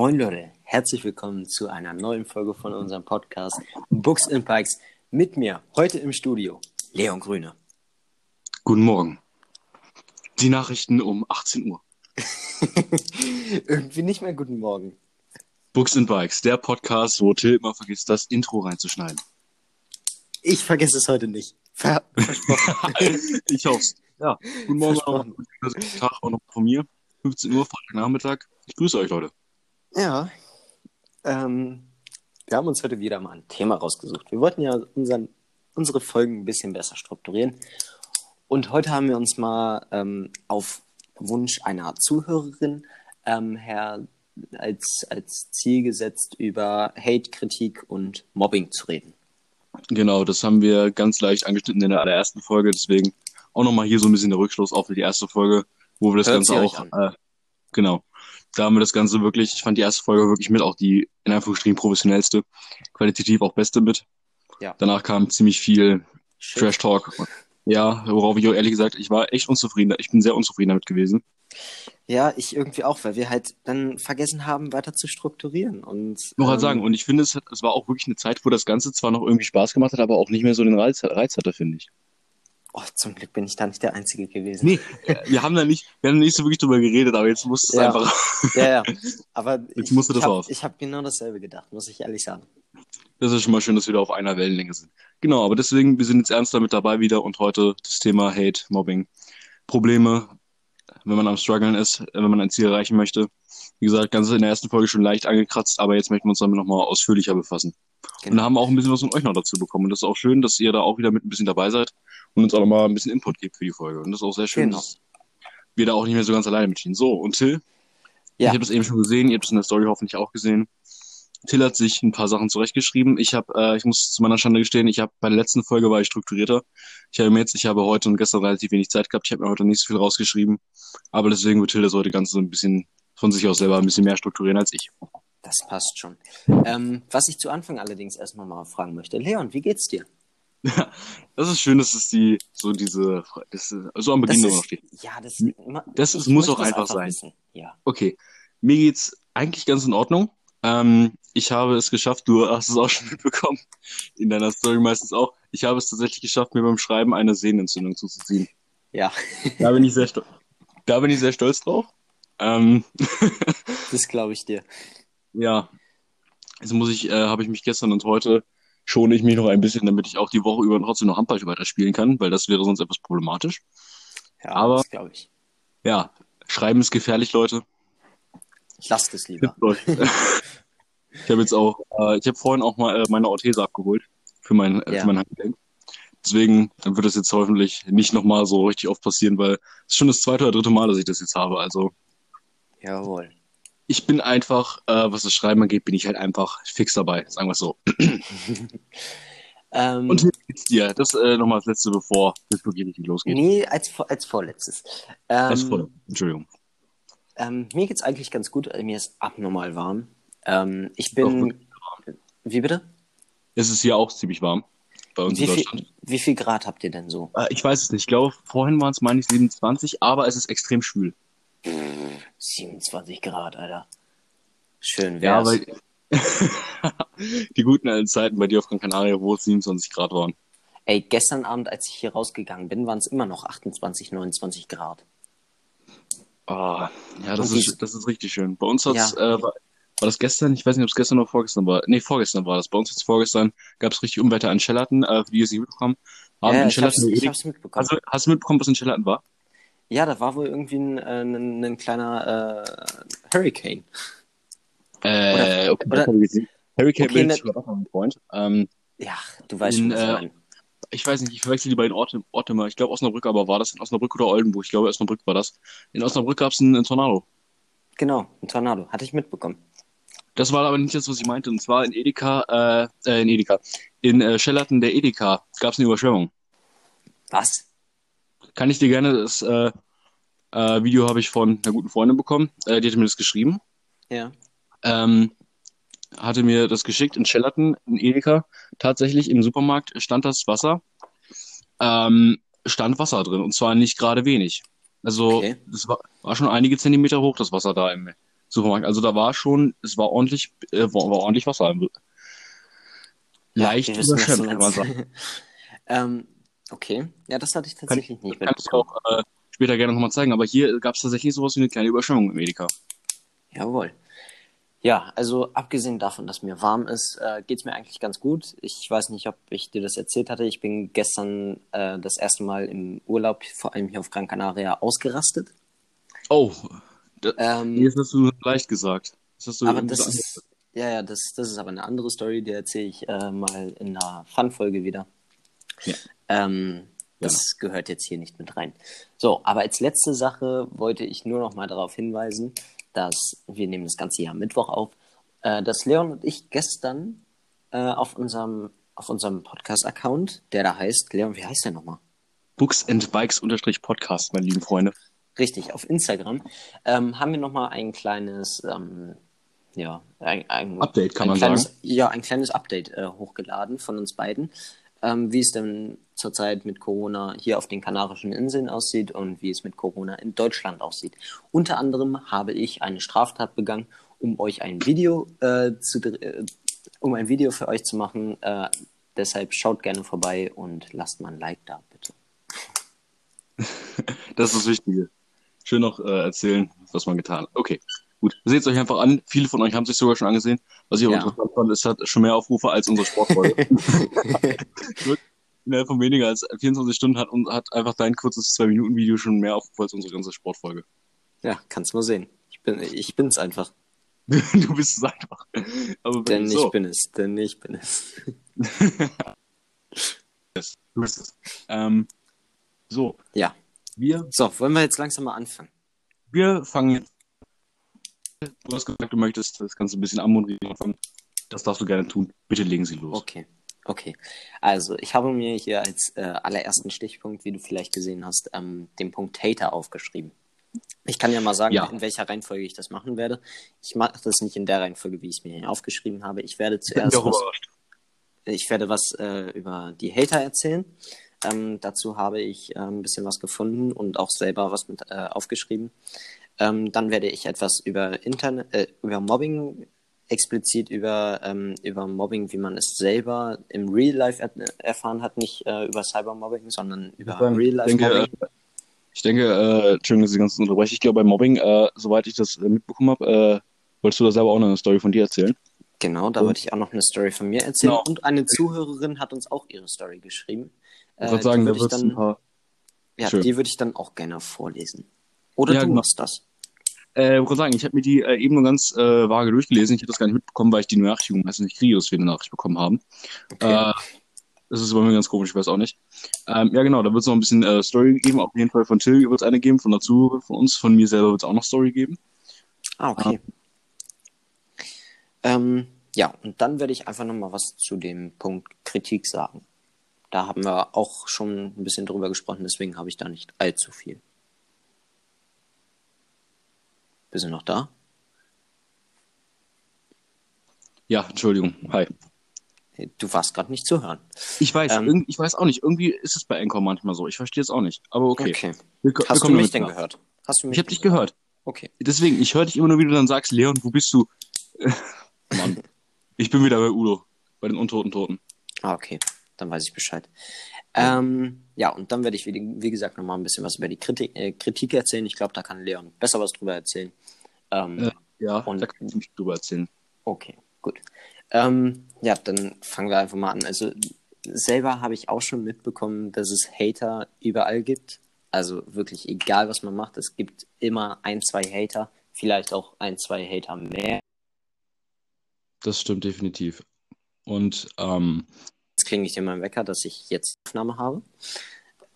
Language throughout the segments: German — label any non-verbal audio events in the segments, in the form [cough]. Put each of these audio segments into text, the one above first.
Moin Leute, herzlich willkommen zu einer neuen Folge von unserem Podcast Books and Bikes. Mit mir heute im Studio Leon Grüne. Guten Morgen. Die Nachrichten um 18 Uhr. [laughs] Irgendwie nicht mehr guten Morgen. Books and Bikes, der Podcast, wo Till immer vergisst, das Intro reinzuschneiden. Ich vergesse es heute nicht. Ver [laughs] ich hoffe Ja, guten Morgen guten Tag auch noch von mir. 15 Uhr, Freitagnachmittag. Ich grüße euch, Leute. Ja. Ähm, wir haben uns heute wieder mal ein Thema rausgesucht. Wir wollten ja unseren, unsere Folgen ein bisschen besser strukturieren. Und heute haben wir uns mal ähm, auf Wunsch einer Zuhörerin ähm, her, als, als Ziel gesetzt, über Hate, Kritik und Mobbing zu reden. Genau, das haben wir ganz leicht angeschnitten in der allerersten Folge. Deswegen auch nochmal hier so ein bisschen der Rückschluss auf die erste Folge, wo wir das Hört Ganze auch. Äh, genau da haben wir das Ganze wirklich, ich fand die erste Folge wirklich mit, auch die in Anführungsstrichen professionellste, qualitativ auch beste mit. Ja. Danach kam ziemlich viel Trash Talk. Ja, worauf ich auch ehrlich gesagt, ich war echt unzufrieden. Ich bin sehr unzufrieden damit gewesen. Ja, ich irgendwie auch, weil wir halt dann vergessen haben, weiter zu strukturieren. Und, ich muss halt ähm, sagen, und ich finde, es, es war auch wirklich eine Zeit, wo das Ganze zwar noch irgendwie Spaß gemacht hat, aber auch nicht mehr so den Reiz, Reiz hatte, finde ich. Oh, zum Glück bin ich da nicht der Einzige gewesen. Nee, wir haben da nicht, wir haben nicht so wirklich drüber geredet, aber jetzt musste es ja. einfach. ja, ja. Aber [laughs] jetzt ich, musste das ich hab. Ich habe genau dasselbe gedacht, muss ich ehrlich sagen. Das ist schon mal schön, dass wir da auf einer Wellenlänge sind. Genau, aber deswegen, wir sind jetzt ernst damit dabei wieder und heute das Thema Hate, Mobbing, Probleme, wenn man am struggeln ist, wenn man ein Ziel erreichen möchte. Wie gesagt, ganz in der ersten Folge schon leicht angekratzt, aber jetzt möchten wir uns damit nochmal ausführlicher befassen. Genau. Und da haben wir auch ein bisschen was von euch noch dazu bekommen. Und das ist auch schön, dass ihr da auch wieder mit ein bisschen dabei seid und uns auch nochmal ein bisschen Input gibt für die Folge. Und das ist auch sehr schön, genau. dass wir da auch nicht mehr so ganz alleine mitstehen. So, und Till, ja. ich habe das eben schon gesehen, ihr habt es in der Story hoffentlich auch gesehen. Till hat sich ein paar Sachen zurechtgeschrieben. Ich habe, äh, ich muss zu meiner Schande gestehen, ich habe bei der letzten Folge war ich strukturierter. Ich habe jetzt, ich habe heute und gestern relativ wenig Zeit gehabt. Ich habe mir heute nicht so viel rausgeschrieben. Aber deswegen wird Till das heute ganz so ein bisschen von sich aus selber ein bisschen mehr strukturieren als ich. Das passt schon. Ähm, was ich zu Anfang allerdings erstmal mal fragen möchte. Leon, wie geht's dir? [laughs] Das ist schön, dass es die, so diese, das, so am Beginn noch steht. Ja, das, das ist, muss auch einfach, einfach sein. Ja. Okay. Mir geht's eigentlich ganz in Ordnung. Ähm, ich habe es geschafft, du hast es auch schon [laughs] mitbekommen, in deiner Story meistens auch. Ich habe es tatsächlich geschafft, mir beim Schreiben eine Sehnenentzündung zuzuziehen. Ja. da bin ich sehr stolz. Da bin ich sehr stolz drauf. Ähm, [laughs] das glaube ich dir. Ja. Jetzt muss ich, äh, habe ich mich gestern und heute schone ich mich noch ein bisschen, damit ich auch die Woche über trotzdem noch Handball weiterspielen kann, weil das wäre sonst etwas problematisch. Ja, aber glaube ich. Ja, schreiben ist gefährlich, Leute. Ich lasse das lieber. [laughs] ich habe jetzt auch, äh, ich habe vorhin auch mal äh, meine Orthese abgeholt für mein, äh, ja. für mein Handgelenk. Deswegen wird das jetzt hoffentlich nicht nochmal so richtig oft passieren, weil es ist schon das zweite oder dritte Mal, dass ich das jetzt habe. Also Jawohl. Ich bin einfach, äh, was das Schreiben angeht, bin ich halt einfach fix dabei, sagen wir es so. [clears throat] ähm, Und wie geht's dir? Das äh, nochmal als letzte, bevor es wirklich losgeht. Nee, als, als vorletztes. Ähm, als vorletztes, Entschuldigung. Ähm, mir geht's eigentlich ganz gut. Mir ist abnormal warm. Ähm, ich bin. Wie bitte? Es ist hier auch ziemlich warm bei uns wie in Deutschland. Viel, wie viel Grad habt ihr denn so? Äh, ich weiß es nicht. Ich glaube, vorhin waren es, meine ich, 27, aber es ist extrem schwül. 27 Grad, Alter. Schön wär's. Ja, weil [laughs] die guten alten Zeiten bei dir auf Gran Canaria, wo es 27 Grad waren. Ey, gestern Abend, als ich hier rausgegangen bin, waren es immer noch 28, 29 Grad. Oh, ja, das ist, das ist richtig schön. Bei uns hat's, ja. äh, war, war das gestern, ich weiß nicht, ob es gestern oder vorgestern war. Nee, vorgestern war das. Bei uns jetzt vorgestern gab es richtig Unwetter an Shelaton, äh, für die es nicht mitbekommen haben. Ja, in ich, hab's, ich hab's mitbekommen. Also, hast du mitbekommen, was in Shelaton war? Ja, da war wohl irgendwie ein, äh, ein, ein kleiner äh, Hurricane. Äh, oder, okay, oder, Hurricane okay, bin ich ne, ein Freund. Ähm, ja, du weißt in, schon, was ich meine. Ich weiß nicht, ich verwechsel die beiden Orte, Orte mal. Ich glaube Osnabrück, aber war das in Osnabrück oder Oldenburg? Ich glaube Osnabrück war das. In Osnabrück gab es einen, einen Tornado. Genau, ein Tornado. Hatte ich mitbekommen. Das war aber nicht das, was ich meinte. Und zwar in Edeka, äh, äh in Edeka. In äh, Sheraton der Edeka gab es eine Überschwemmung. Was? Kann ich dir gerne das äh, äh, Video habe ich von einer guten Freundin bekommen. Äh, die hatte mir das geschrieben. Ja. Ähm, hatte mir das geschickt in Sheraton, in Edeka. Tatsächlich im Supermarkt stand das Wasser. Ähm, stand Wasser drin und zwar nicht gerade wenig. Also okay. das war, war schon einige Zentimeter hoch, das Wasser da im, Supermarkt. Also da war schon, es war ordentlich, äh, war, war ordentlich Wasser. Leicht du überschwemmt, kann man sagen. [laughs] ähm, okay. Ja, das hatte ich Kann tatsächlich ich, nicht kann ich mitbekommen. auch äh, später gerne nochmal zeigen. Aber hier gab es tatsächlich sowas wie eine kleine Überschwemmung im Edeka. Jawohl. Ja, also abgesehen davon, dass mir warm ist, äh, geht's mir eigentlich ganz gut. Ich weiß nicht, ob ich dir das erzählt hatte. Ich bin gestern äh, das erste Mal im Urlaub, vor allem hier auf Gran Canaria, ausgerastet. Oh, da, Ähm, jetzt hast du leicht gesagt. Das hast du aber das ist, ja, ja, das, das ist aber eine andere Story, die erzähle ich äh, mal in einer Fun-Folge wieder. Ja. Ähm, das gehört jetzt hier nicht mit rein. So, aber als letzte Sache wollte ich nur noch mal darauf hinweisen, dass wir nehmen das ganze Jahr Mittwoch auf, äh, dass Leon und ich gestern äh, auf unserem auf unserem Podcast-Account, der da heißt, Leon, wie heißt der nochmal? Books and Bikes Podcast, meine lieben Freunde. Richtig, auf Instagram, ähm, haben wir nochmal ein kleines, ähm, ja, ein, ein Update, kann ein man kleines, sagen. Ja, ein kleines Update äh, hochgeladen von uns beiden, ähm, wie es denn zurzeit mit Corona hier auf den Kanarischen Inseln aussieht und wie es mit Corona in Deutschland aussieht. Unter anderem habe ich eine Straftat begangen, um euch ein Video äh, zu, äh, um ein Video für euch zu machen. Äh, deshalb schaut gerne vorbei und lasst mal ein Like da, bitte. [laughs] Das ist das Wichtige. Schön noch äh, erzählen, was man getan hat. Okay, gut. Seht es euch einfach an. Viele von euch haben sich sogar schon angesehen. Was ich auch Ja. interessant fand, es hat schon mehr Aufrufe als unsere Sportfolge. [laughs] [laughs] Innerhalb von weniger als 24 Stunden hat, hat einfach dein kurzes 2-Minuten-Video schon mehr Aufrufe als unsere ganze Sportfolge. Ja, kannst mal sehen. Ich bin, ich bin's einfach. [laughs] du bist es einfach. Aber Denn ich so. bin es, denn ich bin es. Yes, du bist es. Ähm, so, Ja. wir, So, wollen wir jetzt langsam mal anfangen? wir fangen jetzt. Du hast gesagt, du möchtest das Ganze ein bisschen anmoderieren. Das darfst du gerne tun. Bitte legen Sie los. Okay. Okay. Also, ich habe mir hier als äh, allerersten Stichpunkt, wie du vielleicht gesehen hast, ähm, den Punkt Hater aufgeschrieben. Ich kann ja mal sagen, Ja. in welcher Reihenfolge ich das machen werde. Ich mache das nicht in der Reihenfolge, wie ich es mir hier aufgeschrieben habe. Ich werde Ich zuerst auch was, ich werde was äh, über die Hater erzählen. Ähm, dazu habe ich äh, ein bisschen was gefunden und auch selber was mit äh, aufgeschrieben. Ähm, dann werde ich etwas über Internet, äh, über Mobbing, explizit über, ähm, über Mobbing, wie man es selber im Real Life er erfahren hat, nicht äh, über Cybermobbing, sondern über sagen, Real Life denke, Mobbing. äh, ich denke, äh, Entschuldigung, dass ich ganz unterbreche. Ich glaube, bei Mobbing, äh, soweit ich das äh, mitbekommen habe, äh, wolltest du da selber auch noch eine Story von dir erzählen? Genau, da und- wollte ich auch noch eine Story von mir erzählen. Genau. Und eine Zuhörerin hat uns auch ihre Story geschrieben. Ich würde sagen, da wird ein dann, paar. ja, Schön. die würde ich dann auch gerne vorlesen. Oder Ja, du genau. machst das. Äh, ich wollte sagen, ich habe mir die äh, eben nur ganz äh, vage durchgelesen. Ich habe das gar nicht mitbekommen, weil ich die Benachrichtigung meistens nicht kriege, dass wir eine Nachricht bekommen haben. Okay. Äh, das ist bei mir ganz komisch, ich weiß auch nicht. Ähm, ja, genau, da wird es noch ein bisschen äh, Story geben. Auf jeden Fall von Till wird es eine geben, von dazu, von uns, von mir selber wird es auch noch Story geben. Ah, okay. Ähm, ja, und dann werde ich einfach nochmal was zu dem Punkt Kritik sagen. Da haben wir auch schon ein bisschen drüber gesprochen, deswegen habe ich da nicht allzu viel. Bist du noch da? Ja, Entschuldigung. Hi. Du warst gerade nicht zu hören. Ich weiß, Ähm, ich weiß auch nicht. Irgendwie ist es bei Anchor manchmal so. Ich verstehe es auch nicht. Aber okay. Okay. Wir, ko- wir Hast du mich denn gehört? Hast du mich Ich habe dich gehört. Okay. Deswegen, ich höre dich immer nur, wie du dann sagst, Leon, wo bist du? [laughs] Mann. Ich bin wieder bei Udo. Bei den untoten Toten. Ah, okay. Dann weiß ich Bescheid. Ähm, ja, und dann werde ich, wie, wie gesagt, nochmal ein bisschen was über die Kritik, äh, Kritik erzählen. Ich glaube, da kann Leon besser was drüber erzählen. Ähm, Äh, Ja, Und- da kann ich nicht drüber erzählen. Okay, gut. Ähm, ja, dann fangen wir einfach mal an. Also selber habe ich auch schon mitbekommen, dass es Hater überall gibt. Also wirklich egal, was man macht, es gibt immer ein, zwei Hater, vielleicht auch ein, zwei Hater mehr. Das stimmt definitiv. Und ähm, Jetzt klinge ich dir mal Wecker, dass ich jetzt Aufnahme habe.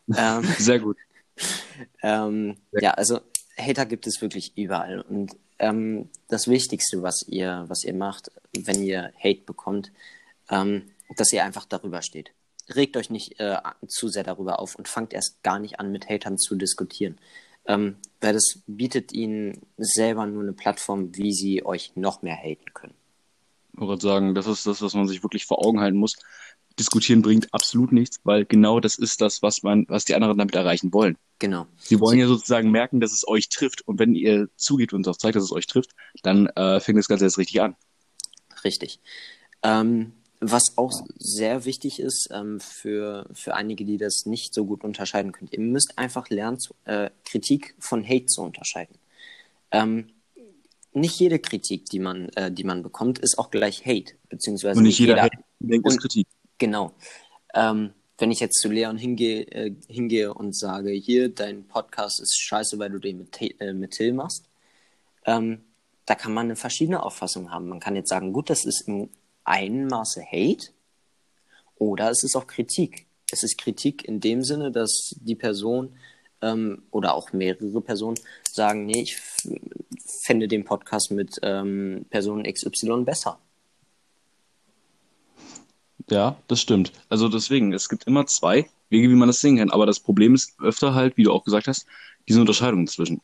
[laughs] ähm, sehr gut. Ähm, ja, also Hater gibt es wirklich überall. Und ähm, das Wichtigste, was ihr, was ihr macht, wenn ihr Hate bekommt, ähm, dass ihr einfach darüber steht. Regt euch nicht äh, zu sehr darüber auf und fangt erst gar nicht an, mit Hatern zu diskutieren. Ähm, weil das bietet ihnen selber nur eine Plattform, wie sie euch noch mehr haten können. Ich wollte gerade sagen, das ist das, was man sich wirklich vor Augen halten muss. Diskutieren bringt absolut nichts, weil genau das ist das, was man, was die anderen damit erreichen wollen. Genau. Sie wollen ja sozusagen merken, dass es euch trifft. Und wenn ihr zugeht und auch zeigt, dass es euch trifft, dann äh, fängt das Ganze erst richtig an. Richtig. Ähm, was auch sehr wichtig ist ähm, für, für einige, die das nicht so gut unterscheiden können. Ihr müsst einfach lernen, zu, äh, Kritik von Hate zu unterscheiden. Ähm, nicht jede Kritik, die man, äh, die man bekommt, ist auch gleich Hate, beziehungsweise und nicht jeder, jeder Hate denkt, ist Kritik. Genau. Ähm, wenn ich jetzt zu Leon hingehe, äh, hingehe und sage, hier, dein Podcast ist scheiße, weil du den mit, äh, mit Till machst, ähm, da kann man eine verschiedene Auffassung haben. Man kann jetzt sagen, gut, das ist im einen Maße Hate oder es ist auch Kritik. Es ist Kritik in dem Sinne, dass die Person ähm, oder auch mehrere Personen sagen, nee, ich fände den Podcast mit ähm, Person XY besser. Ja, das stimmt. Also deswegen, es gibt immer zwei Wege, wie man das sehen kann. Aber das Problem ist öfter halt, wie du auch gesagt hast, diese Unterscheidung dazwischen.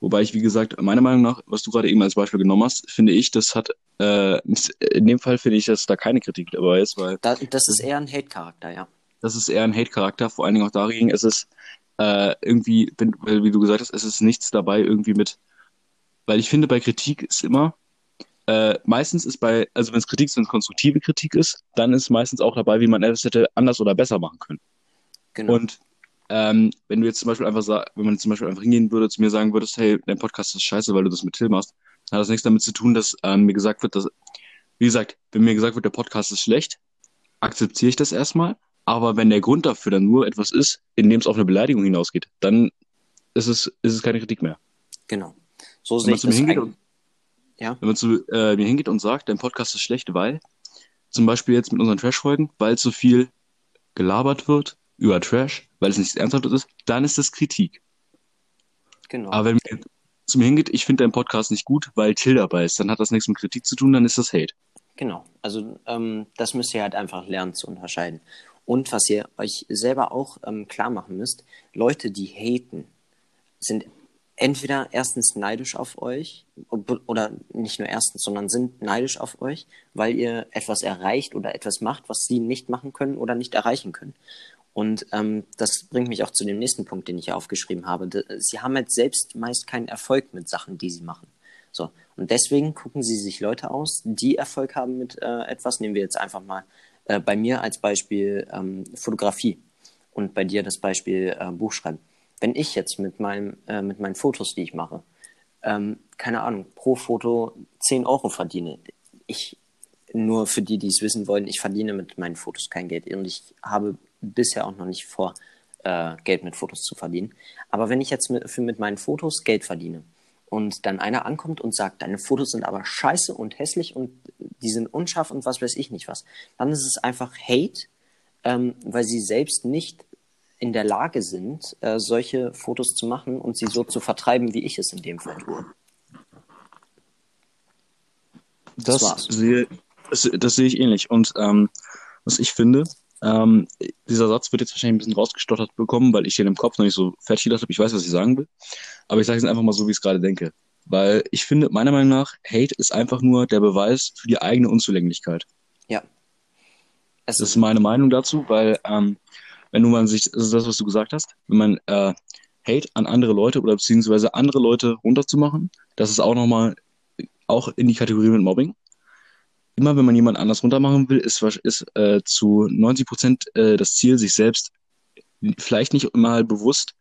Wobei ich, wie gesagt, meiner Meinung nach, was du gerade eben als Beispiel genommen hast, finde ich, das hat, äh, in dem Fall finde ich, dass da keine Kritik dabei ist, weil. Da, das ist eher ein Hate-Charakter, ja. Das ist eher ein Hate-Charakter, vor allen Dingen auch dagegen, es ist äh, irgendwie, wenn, weil, wie du gesagt hast, es ist nichts dabei irgendwie mit, weil ich finde, bei Kritik ist immer, äh, meistens ist bei, also wenn es Kritik ist, wenn es konstruktive Kritik ist, dann ist meistens auch dabei, wie man etwas hätte anders oder besser machen können. Genau. Und ähm, wenn du jetzt zum Beispiel einfach sag, wenn man zum Beispiel einfach hingehen würde, zu mir sagen würdest, hey, dein Podcast ist scheiße, weil du das mit Till machst, dann hat das nichts damit zu tun, dass ähm, mir gesagt wird, dass, wie gesagt, wenn mir gesagt wird, der Podcast ist schlecht, akzeptiere ich das erstmal. Aber wenn der Grund dafür dann nur etwas ist, in dem es auf eine Beleidigung hinausgeht, dann ist es, ist es keine Kritik mehr. Genau. So sehe ich das und, ja? Wenn man zu äh, mir hingeht und sagt, dein Podcast ist schlecht, weil, zum Beispiel jetzt mit unseren Trash-Folgen, weil zu viel gelabert wird über Trash, weil es nicht ernsthaft ist, dann ist das Kritik. Genau. Aber wenn man zu mir hingeht, ich finde deinen Podcast nicht gut, weil Till dabei ist, dann hat das nichts mit Kritik zu tun, dann ist das Hate. Genau. Also ähm, das müsst ihr halt einfach lernen zu unterscheiden. Und was ihr euch selber auch ähm, klar machen müsst, Leute, die haten, sind entweder erstens neidisch auf euch oder nicht nur erstens, sondern sind neidisch auf euch, weil ihr etwas erreicht oder etwas macht, was sie nicht machen können oder nicht erreichen können. Und ähm, das bringt mich auch zu dem nächsten Punkt, den ich hier aufgeschrieben habe. Sie haben halt selbst meist keinen Erfolg mit Sachen, die sie machen. So. Und deswegen gucken sie sich Leute aus, die Erfolg haben mit äh, etwas. Nehmen wir jetzt einfach mal äh, bei mir als Beispiel ähm, Fotografie und bei dir das Beispiel äh, Buchschreiben. Wenn ich jetzt mit, meinem, äh, mit meinen Fotos, die ich mache, ähm, keine Ahnung, pro Foto 10 Euro verdiene, ich, nur für die, die es wissen wollen, ich verdiene mit meinen Fotos kein Geld und ich habe bisher auch noch nicht vor, äh, Geld mit Fotos zu verdienen. Aber wenn ich jetzt mit, für, mit meinen Fotos Geld verdiene und dann einer ankommt und sagt, deine Fotos sind aber scheiße und hässlich und die sind unscharf und was weiß ich nicht was, dann ist es einfach Hate, ähm, weil sie selbst nicht in der Lage sind, äh, solche Fotos zu machen und sie so zu vertreiben, wie ich es in dem Fall tue. Das, das sehe, das, sehe ich ähnlich. Und ähm, was ich finde, ähm, dieser Satz wird jetzt wahrscheinlich ein bisschen rausgestottert bekommen, weil ich hier im Kopf noch nicht so fertig gedacht habe. Ich weiß, was ich sagen will. Aber ich sage es einfach mal so, wie ich es gerade denke. Weil ich finde, meiner Meinung nach, Hate ist einfach nur der Beweis für die eigene Unzulänglichkeit. Ja. Es das ist meine Meinung dazu, weil ähm, wenn man sich, das ist das, was du gesagt hast, wenn man äh, Hate an andere Leute oder beziehungsweise andere Leute runterzumachen, das ist auch nochmal auch in die Kategorie mit Mobbing immer wenn man jemand anders runtermachen will, ist, ist äh, zu 90 Prozent äh, das Ziel, sich selbst vielleicht nicht immer halt bewusst,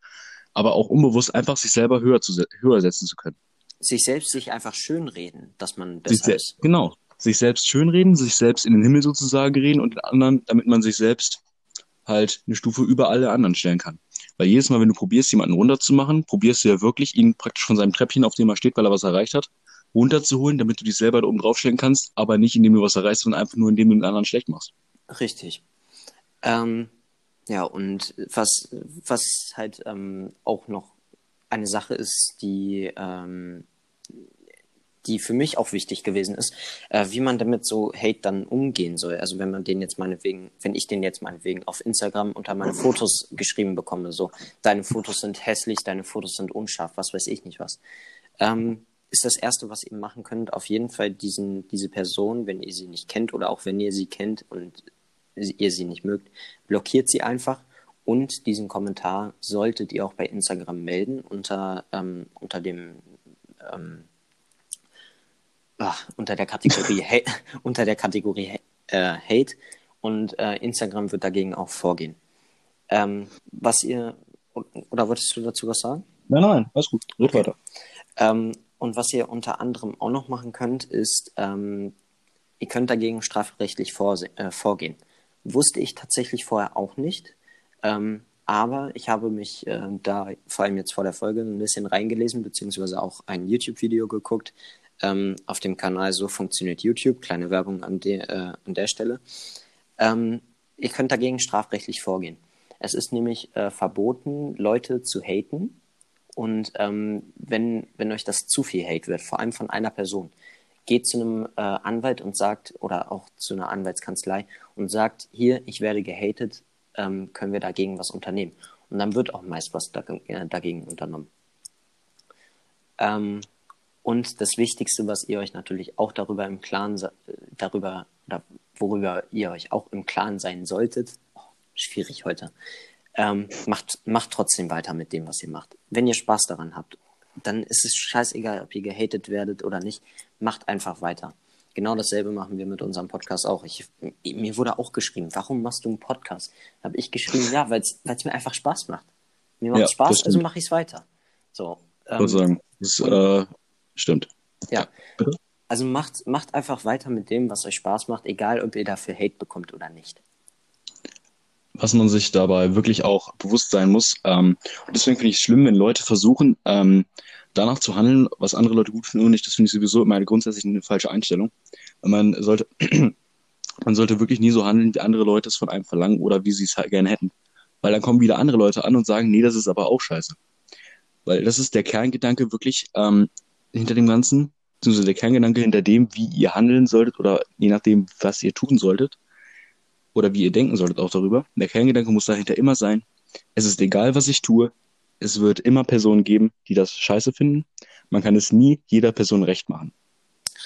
aber auch unbewusst einfach sich selber höher, zu, höher setzen zu können. Sich selbst sich einfach schönreden, dass man besser ist. Genau. Sich selbst schönreden, sich selbst in den Himmel sozusagen reden und den anderen, damit man sich selbst halt eine Stufe über alle anderen stellen kann. Weil jedes Mal, wenn du probierst, jemanden runterzumachen, probierst du ja wirklich, ihn praktisch von seinem Treppchen, auf dem er steht, weil er was erreicht hat, runterzuholen, damit du dich selber da oben draufstellen kannst, aber nicht indem du was erreichst, sondern einfach nur indem du den anderen schlecht machst. Richtig. Ähm, ja, und was, was halt ähm, auch noch eine Sache ist, die, ähm, die für mich auch wichtig gewesen ist, äh, wie man damit so Hate dann umgehen soll. Also wenn man den jetzt meinetwegen, wenn ich den jetzt meinetwegen auf Instagram unter meine Fotos geschrieben bekomme, so, deine Fotos sind hässlich, deine Fotos sind unscharf, was weiß ich nicht was. Ähm, ist das Erste, was ihr machen könnt, auf jeden Fall diesen, diese Person, wenn ihr sie nicht kennt oder auch wenn ihr sie kennt und ihr sie nicht mögt, blockiert sie einfach und diesen Kommentar solltet ihr auch bei Instagram melden unter, ähm, unter dem ähm, ach, unter der Kategorie [laughs] unter der Kategorie äh, Hate und äh, Instagram wird dagegen auch vorgehen. Ähm, was ihr oder wolltest du dazu was sagen? Nein, nein, alles gut. Red okay. weiter. Ähm, und was ihr unter anderem auch noch machen könnt, ist, ähm, ihr könnt dagegen strafrechtlich äh, vorgehen. Wusste ich tatsächlich vorher auch nicht. Ähm, aber ich habe mich äh, da vor allem jetzt vor der Folge ein bisschen reingelesen, beziehungsweise auch ein YouTube-Video geguckt ähm, auf dem Kanal So funktioniert YouTube. Kleine Werbung an, de, äh, an der Stelle. Ähm, ihr könnt dagegen strafrechtlich vorgehen. Es ist nämlich äh, verboten, Leute zu haten. Und ähm, wenn, wenn euch das zu viel Hate wird, vor allem von einer Person, geht zu einem äh, Anwalt und sagt, oder auch zu einer Anwaltskanzlei und sagt, hier, ich werde gehatet, ähm, können wir dagegen was unternehmen. Und dann wird auch meist was dagegen, äh, dagegen unternommen. Ähm, und das Wichtigste, was ihr euch natürlich auch darüber im Klaren, äh, darüber, oder worüber ihr euch auch im Klaren sein solltet, oh, schwierig heute, ähm, macht, macht trotzdem weiter mit dem, was ihr macht. Wenn ihr Spaß daran habt, dann ist es scheißegal, ob ihr gehatet werdet oder nicht. Macht einfach weiter. Genau dasselbe machen wir mit unserem Podcast auch. Ich, mir wurde auch geschrieben, warum machst du einen Podcast? Habe ich geschrieben, ja, weil es mir einfach Spaß macht. Mir macht ja, Spaß, also mache ich es weiter. So. Ähm, ich würde sagen, das äh, stimmt. Ja. Bitte? Also macht, macht einfach weiter mit dem, was euch Spaß macht, egal ob ihr dafür Hate bekommt oder nicht. Was man sich dabei wirklich auch bewusst sein muss. Ähm, und deswegen finde ich es schlimm, wenn Leute versuchen, ähm, danach zu handeln, was andere Leute gut finden und nicht. Das finde ich sowieso immer eine grundsätzlich eine falsche Einstellung. Man sollte, [clears throat] man sollte wirklich nie so handeln, wie andere Leute es von einem verlangen oder wie sie es halt gerne hätten. Weil dann kommen wieder andere Leute an und sagen, nee, das ist aber auch scheiße. Weil das ist der Kerngedanke wirklich ähm, hinter dem Ganzen, beziehungsweise der Kerngedanke hinter dem, wie ihr handeln solltet oder je nachdem, was ihr tun solltet oder wie ihr denken solltet auch darüber. Der Kerngedanke muss dahinter immer sein, es ist egal, was ich tue, es wird immer Personen geben, die das scheiße finden. Man kann es nie jeder Person recht machen.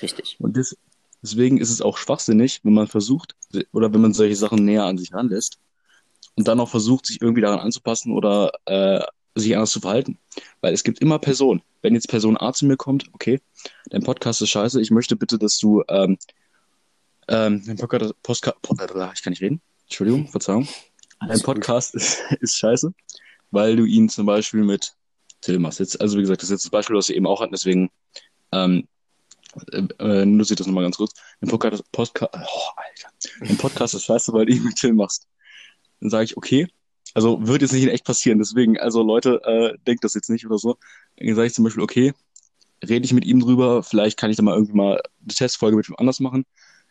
Richtig. Und das, deswegen ist es auch schwachsinnig, wenn man versucht oder wenn man solche Sachen näher an sich ranlässt und dann auch versucht, sich irgendwie daran anzupassen oder äh, sich anders zu verhalten. Weil es gibt immer Personen. Wenn jetzt Person A zu mir kommt, okay, dein Podcast ist scheiße, ich möchte bitte, dass du ähm, ähm, dein Podcast, ich kann nicht reden, Entschuldigung, Verzeihung. Dein Podcast ist, [laughs] ist scheiße weil du ihn zum Beispiel mit Till machst. Jetzt, also wie gesagt, das ist jetzt das Beispiel, was wir eben auch hatten, deswegen ähm, äh, äh nutze ich das nochmal ganz kurz. Im Podcast, Podcast, oh, Alter. Im Podcast ist scheiße, weil du ihn mit Till machst. Dann sage ich, okay, also wird jetzt nicht in echt passieren, deswegen, also Leute, äh, denkt das jetzt nicht oder so. Dann sage ich zum Beispiel, okay, rede ich mit ihm drüber, vielleicht kann ich da mal irgendwie mal eine Testfolge mit ihm anders machen.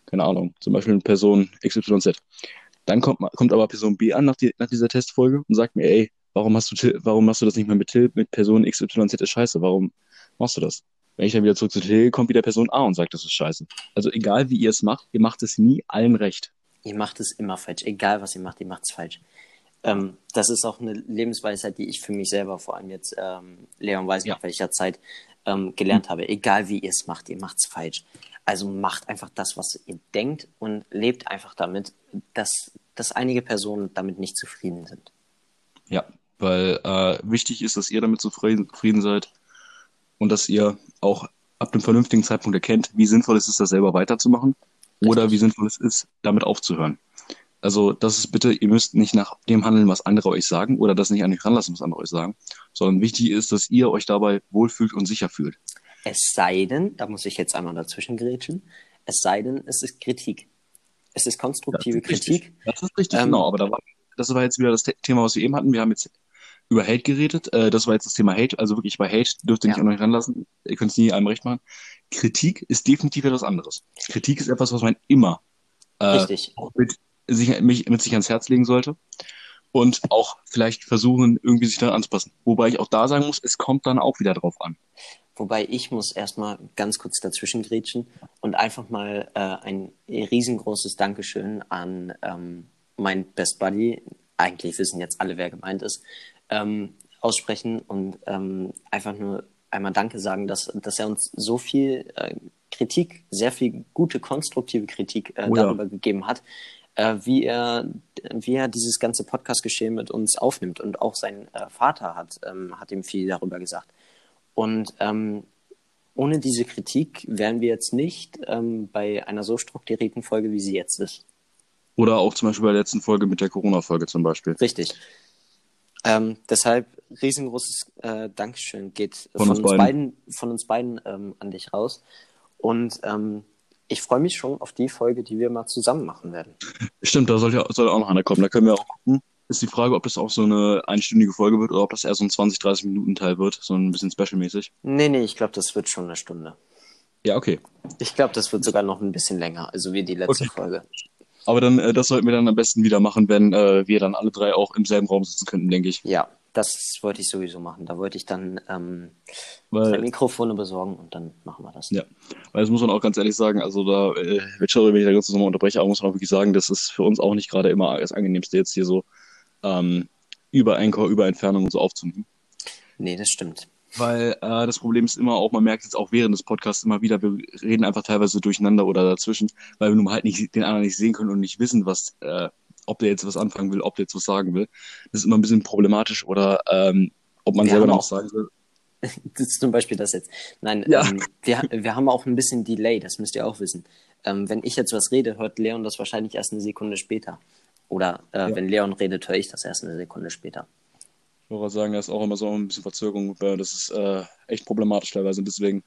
Keine Ahnung, zum Beispiel eine Person XYZ. Dann kommt, kommt aber Person B an nach, die, nach dieser Testfolge und sagt mir, ey, warum hast du, warum machst du das nicht mehr mit Till, mit Person XYZ ist scheiße? Warum machst du das? Wenn ich dann wieder zurück zu Till, kommt wieder Person A und sagt, das ist scheiße. Also egal wie ihr es macht, ihr macht es nie allen recht. Ihr macht es immer falsch. Egal was ihr macht, ihr macht es falsch. Ähm, das ist auch eine Lebensweisheit, die ich für mich selber, vor allem jetzt ähm, Leon weiß nach ja. welcher Zeit, ähm, gelernt mhm. habe. Egal wie ihr es macht, ihr macht es falsch. Also macht einfach das, was ihr denkt und lebt einfach damit, dass, dass einige Personen damit nicht zufrieden sind. Ja, weil äh, wichtig ist, dass ihr damit zufrieden, zufrieden seid und dass ihr auch ab dem vernünftigen Zeitpunkt erkennt, wie sinnvoll es ist, das selber weiterzumachen Richtig. oder wie sinnvoll es ist, damit aufzuhören. Also das ist bitte, ihr müsst nicht nach dem handeln, was andere euch sagen oder das nicht an euch ranlassen, was andere euch sagen, sondern wichtig ist, dass ihr euch dabei wohlfühlt und sicher fühlt. Es sei denn, da muss ich jetzt einmal dazwischen grätschen, es sei denn, es ist Kritik. Es ist konstruktive das ist Kritik. Das ist richtig, ähm, genau, aber da war, das war jetzt wieder das Thema, was wir eben hatten. Wir haben jetzt über Hate geredet. Äh, das war jetzt das Thema Hate. Also wirklich bei Hate dürft ihr nicht ja. an euch ranlassen. Ihr könnt es nie einem recht machen. Kritik ist definitiv etwas anderes. Kritik ist etwas, was man immer äh, mit, sich, mich, mit sich ans Herz legen sollte. Und auch vielleicht versuchen, irgendwie sich daran anzupassen. Wobei ich auch da sagen muss, es kommt dann auch wieder drauf an. Wobei ich muss erstmal ganz kurz dazwischen grätschen und einfach mal äh, ein riesengroßes Dankeschön an ähm, mein Best Buddy, eigentlich wissen jetzt alle, wer gemeint ist, ähm, aussprechen und ähm, einfach nur einmal Danke sagen, dass, dass er uns so viel äh, Kritik, sehr viel gute, konstruktive Kritik äh, oh ja. darüber gegeben hat, äh, wie, er, wie er dieses ganze Podcast-Geschehen mit uns aufnimmt. Und auch sein äh, Vater hat, ähm, hat ihm viel darüber gesagt. Und ähm, ohne diese Kritik wären wir jetzt nicht ähm, bei einer so strukturierten Folge, wie sie jetzt ist. Oder auch zum Beispiel bei der letzten Folge mit der Corona-Folge zum Beispiel. Richtig. Ähm, deshalb riesengroßes äh, Dankeschön geht von, von uns beiden, beiden von uns beiden ähm, an dich raus. Und ähm, ich freue mich schon auf die Folge, die wir mal zusammen machen werden. Stimmt, da soll ja soll auch noch einer kommen. Da können wir auch gucken. Ist die Frage, ob das auch so eine einstündige Folge wird oder ob das eher so ein 20, 30 Minuten Teil wird, so ein bisschen specialmäßig. Nee, nee, ich glaube, das wird schon eine Stunde. Ja, okay. Ich glaube, das wird sogar noch ein bisschen länger, also wie die letzte okay. Folge. Aber dann, äh, das sollten wir dann am besten wieder machen, wenn äh, wir dann alle drei auch im selben Raum sitzen könnten, denke ich. Ja, das wollte ich sowieso machen. Da wollte ich dann ähm, weil, Mikrofone besorgen und dann machen wir das. Ja, weil das muss man auch ganz ehrlich sagen, also da, äh, wenn ich da ganz nochmal unterbreche, aber muss man auch wirklich sagen, das ist für uns auch nicht gerade immer das Angenehmste, jetzt hier so ähm, über Anchor, über Entfernung und so aufzunehmen. Nee, das stimmt. Weil äh, das Problem ist immer auch, man merkt jetzt auch während des Podcasts immer wieder, wir reden einfach teilweise durcheinander oder dazwischen, weil wir nun halt nicht den anderen nicht sehen können und nicht wissen, was, äh, ob der jetzt was anfangen will, ob der jetzt was sagen will. Das ist immer ein bisschen problematisch oder ähm, ob man wir selber noch was sagen will. [laughs] Das ist zum Beispiel das jetzt. Nein, ja. ähm, wir, wir haben auch ein bisschen Delay, das müsst ihr auch wissen. Ähm, wenn ich jetzt was rede, hört Leon das wahrscheinlich erst eine Sekunde später. Oder äh, ja. wenn Leon redet, höre ich das erst eine Sekunde später. Ich wollte sagen, da ist auch immer so ein bisschen Verzögerung. Das ist äh, echt problematisch teilweise. Und deswegen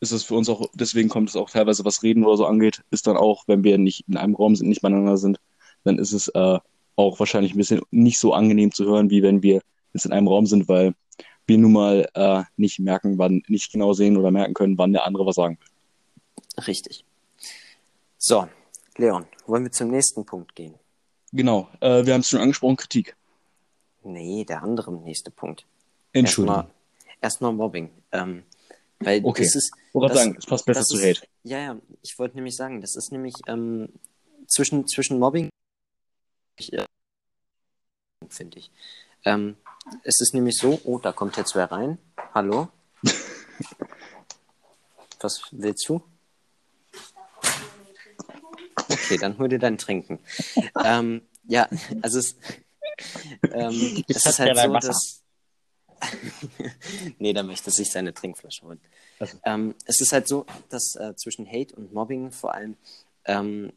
ist es für uns auch, deswegen kommt es auch teilweise, was Reden oder so angeht, ist dann auch, wenn wir nicht in einem Raum sind, nicht beieinander sind, dann ist es äh, auch wahrscheinlich ein bisschen nicht so angenehm zu hören, wie wenn wir jetzt in einem Raum sind, weil wir nun mal äh, nicht merken, wann, nicht genau sehen oder merken können, wann der andere was sagen will. Richtig. So, Leon, wollen wir zum nächsten Punkt gehen? Genau, äh, wir haben es schon angesprochen, Kritik. Nee, der andere nächste Punkt. Entschuldigung. Erstmal, erstmal Mobbing. Ähm, weil okay. das ist. Ich wollte sagen, es passt besser zu Hate. Ja, ja, ich wollte nämlich sagen, das ist nämlich ähm, zwischen, zwischen Mobbing finde ich. Ähm, es ist nämlich so, oh, da kommt jetzt wer rein. Hallo? [laughs] Was willst du? Okay, dann hol dir dein Trinken. ähm, ja, also es, ähm, [laughs] es ist halt so, dass. [laughs] nee, da möchte sich seine Trinkflasche holen. Also. Ähm, es ist halt so, dass äh, zwischen Hate und Mobbing vor allem ähm,